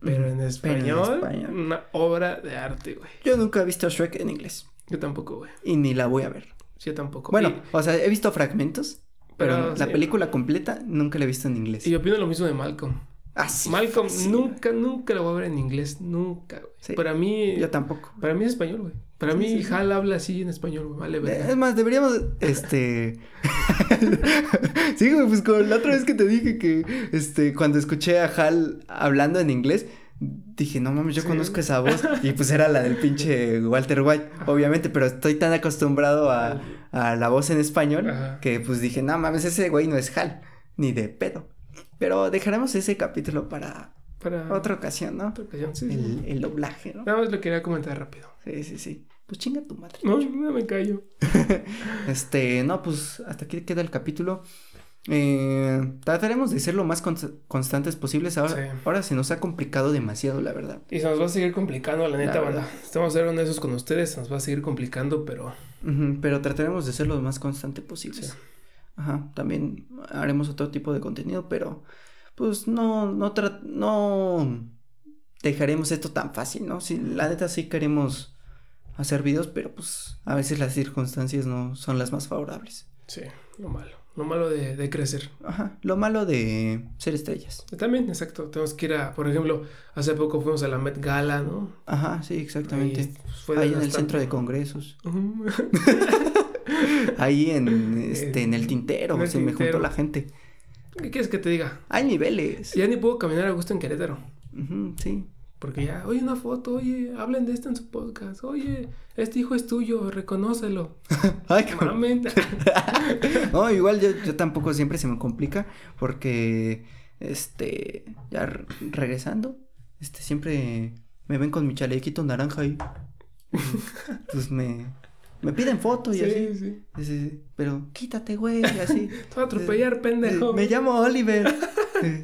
[SPEAKER 2] Pero en español,
[SPEAKER 1] español.
[SPEAKER 2] una obra de arte, güey.
[SPEAKER 1] Yo nunca he visto Shrek en inglés
[SPEAKER 2] Yo tampoco, güey.
[SPEAKER 1] y ni la voy a ver.
[SPEAKER 2] Yo tampoco.
[SPEAKER 1] Bueno,
[SPEAKER 2] Y-
[SPEAKER 1] o sea, he visto fragmentos, pero,
[SPEAKER 2] Pero,
[SPEAKER 1] la
[SPEAKER 2] sí.
[SPEAKER 1] película completa nunca la he visto en inglés.
[SPEAKER 2] Y yo opino lo mismo de Malcolm.
[SPEAKER 1] Ah, sí,
[SPEAKER 2] Malcolm nunca, nunca lo voy a ver en inglés. Nunca, güey.
[SPEAKER 1] Sí.
[SPEAKER 2] Para mí,
[SPEAKER 1] Yo tampoco.
[SPEAKER 2] para mí es español, güey. Para
[SPEAKER 1] Sí,
[SPEAKER 2] mí,
[SPEAKER 1] sí, sí.
[SPEAKER 2] Hal habla así en español. Vale.
[SPEAKER 1] Es más, deberíamos, este... (laughs) sí, güey, pues como la otra vez que te dije que, este, cuando escuché a Hal hablando en inglés, dije, no mames, yo conozco esa voz. Y pues era la del pinche Walter White, obviamente, pero estoy tan acostumbrado a, a la voz en español
[SPEAKER 2] Ajá.
[SPEAKER 1] que pues dije, no mames, ese güey no es Hal, ni de pedo. Pero dejaremos ese capítulo para
[SPEAKER 2] Para
[SPEAKER 1] otra ocasión, ¿no?
[SPEAKER 2] otra ocasión, sí.
[SPEAKER 1] El, el doblaje, ¿no?
[SPEAKER 2] Nada más lo quería comentar rápido.
[SPEAKER 1] Sí, sí, sí. Pues chinga tu madre.
[SPEAKER 2] No, no me callo. (laughs)
[SPEAKER 1] Este, no, pues hasta aquí queda el capítulo. Eh, trataremos de ser lo más cons- constantes posibles. Ahora,
[SPEAKER 2] Sí.
[SPEAKER 1] ahora se nos ha complicado demasiado, la verdad.
[SPEAKER 2] Y se nos va a seguir complicando, la neta,
[SPEAKER 1] La
[SPEAKER 2] banda.
[SPEAKER 1] verdad.
[SPEAKER 2] Estamos a ser honestos con ustedes, se nos va a seguir complicando, pero
[SPEAKER 1] Ujú, pero trataremos de ser lo más constante posible.
[SPEAKER 2] Sí.
[SPEAKER 1] Ajá, también haremos otro tipo de contenido, pero pues no, no, no dejaremos esto tan fácil, ¿no? Sí, la neta sí queremos hacer videos, pero pues a veces las circunstancias no son las más favorables.
[SPEAKER 2] sí, lo malo. Lo malo de, de crecer.
[SPEAKER 1] Ajá, lo malo de ser estrellas.
[SPEAKER 2] También, exacto. Tenemos que ir a, por ejemplo, hace poco fuimos a la Met Gala, ¿no?
[SPEAKER 1] Ajá, sí, exactamente.
[SPEAKER 2] Ahí, pues, fue
[SPEAKER 1] Ahí en el centro de congresos. (laughs) (laughs) Ahí en este, en el tintero,
[SPEAKER 2] En el
[SPEAKER 1] se me juntó la gente.
[SPEAKER 2] ¿Qué quieres que te diga?
[SPEAKER 1] Hay niveles.
[SPEAKER 2] Ya ni puedo caminar a gusto en Querétaro.
[SPEAKER 1] Sí.
[SPEAKER 2] Porque ya, oye, una foto, oye, hablen de esto en su podcast. Oye, este hijo es tuyo, reconócelo. (laughs)
[SPEAKER 1] Ay. (laughs) No, igual yo, yo tampoco siempre se me complica porque, este, ya re- regresando, este, siempre me ven con mi chalequito naranja ahí. (laughs) Pues me, me piden foto y así.
[SPEAKER 2] Sí, sí.
[SPEAKER 1] Sí, sí, sí. Pero quítate, güey, y así. (laughs)
[SPEAKER 2] Te voy a atropellar, pendejo.
[SPEAKER 1] Me llamo Oliver. (laughs)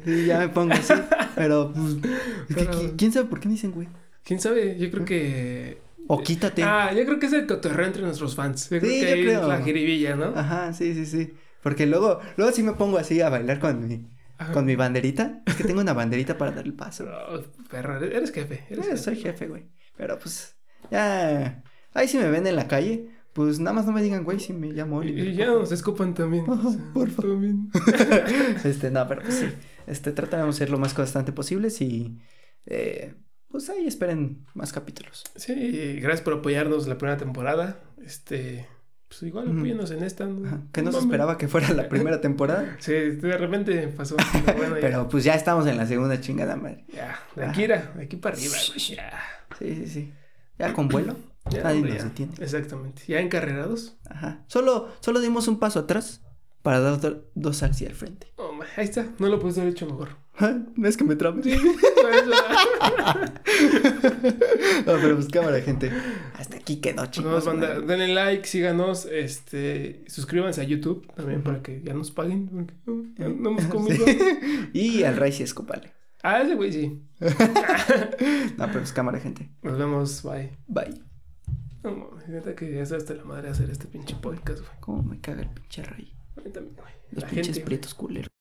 [SPEAKER 1] Sí, ya me pongo así. Pero, pues, es que ¿quién sabe por qué me dicen, güey?
[SPEAKER 2] ¿Quién sabe? Yo creo que...
[SPEAKER 1] O quítate.
[SPEAKER 2] Ah, yo creo que es el cotorreo entre nuestros fans. Yo creo
[SPEAKER 1] Sí,
[SPEAKER 2] que
[SPEAKER 1] yo
[SPEAKER 2] ahí
[SPEAKER 1] creo.
[SPEAKER 2] es la jiribilla, ¿no?
[SPEAKER 1] Ajá, sí, sí, sí. Porque luego, luego sí me pongo así a bailar con mi,
[SPEAKER 2] Ajá.
[SPEAKER 1] con mi banderita. Es que tengo una banderita para dar el paso. (laughs)
[SPEAKER 2] No, perro, eres jefe. Eres
[SPEAKER 1] Eh,
[SPEAKER 2] jefe.
[SPEAKER 1] soy jefe, güey. Pero pues, ya. Ahí si me ven en la calle, pues nada más no me digan, güey, si me llamo Oliver.
[SPEAKER 2] y ya nos escupan también.
[SPEAKER 1] Ajá,
[SPEAKER 2] o sea,
[SPEAKER 1] por favor. (laughs) Este, no, pero pues sí. Este, trataremos de ser lo más constante posible y. Eh, pues ahí esperen más capítulos.
[SPEAKER 2] Sí, gracias por apoyarnos la primera temporada. Este, pues igual
[SPEAKER 1] Ujú.
[SPEAKER 2] apóyenos en esta. ¿no?
[SPEAKER 1] Que no se esperaba que fuera la primera temporada. (laughs)
[SPEAKER 2] Sí, de repente pasó. (laughs) Pero bueno,
[SPEAKER 1] Pero pues ya estamos en la segunda chingada madre.
[SPEAKER 2] ya, de aquí, era, de aquí para arriba, güey, ya.
[SPEAKER 1] Sí, sí, sí. Ya con vuelo.
[SPEAKER 2] Ya,
[SPEAKER 1] Nadie nos detiene.
[SPEAKER 2] Exactamente. Ya encarrerados.
[SPEAKER 1] Ajá. Solo, solo dimos un paso atrás para dar do- dos hacia el frente.
[SPEAKER 2] Oh, ahí está. No lo puedes haber hecho mejor. (laughs)
[SPEAKER 1] No es que me.
[SPEAKER 2] Sí, eso.
[SPEAKER 1] No, pero pues cámara, gente. Hasta aquí quedó, chicos.
[SPEAKER 2] Denle like, síganos, este, suscríbanse a YouTube también para que ya nos paguen. porque, no hemos (laughs) comido.
[SPEAKER 1] Sí. (laughs) Y al Ray sí escúpale.
[SPEAKER 2] Ah, ese güey sí.
[SPEAKER 1] No, pero pues cámara, gente.
[SPEAKER 2] Nos vemos, bye.
[SPEAKER 1] Bye.
[SPEAKER 2] No mames, neta que ya sabes hasta la madre hacer este pinche podcast, güey.
[SPEAKER 1] Cómo me caga el pinche Ray.
[SPEAKER 2] A mí también, güey.
[SPEAKER 1] Los
[SPEAKER 2] La
[SPEAKER 1] pinches
[SPEAKER 2] gente,
[SPEAKER 1] prietos culeros.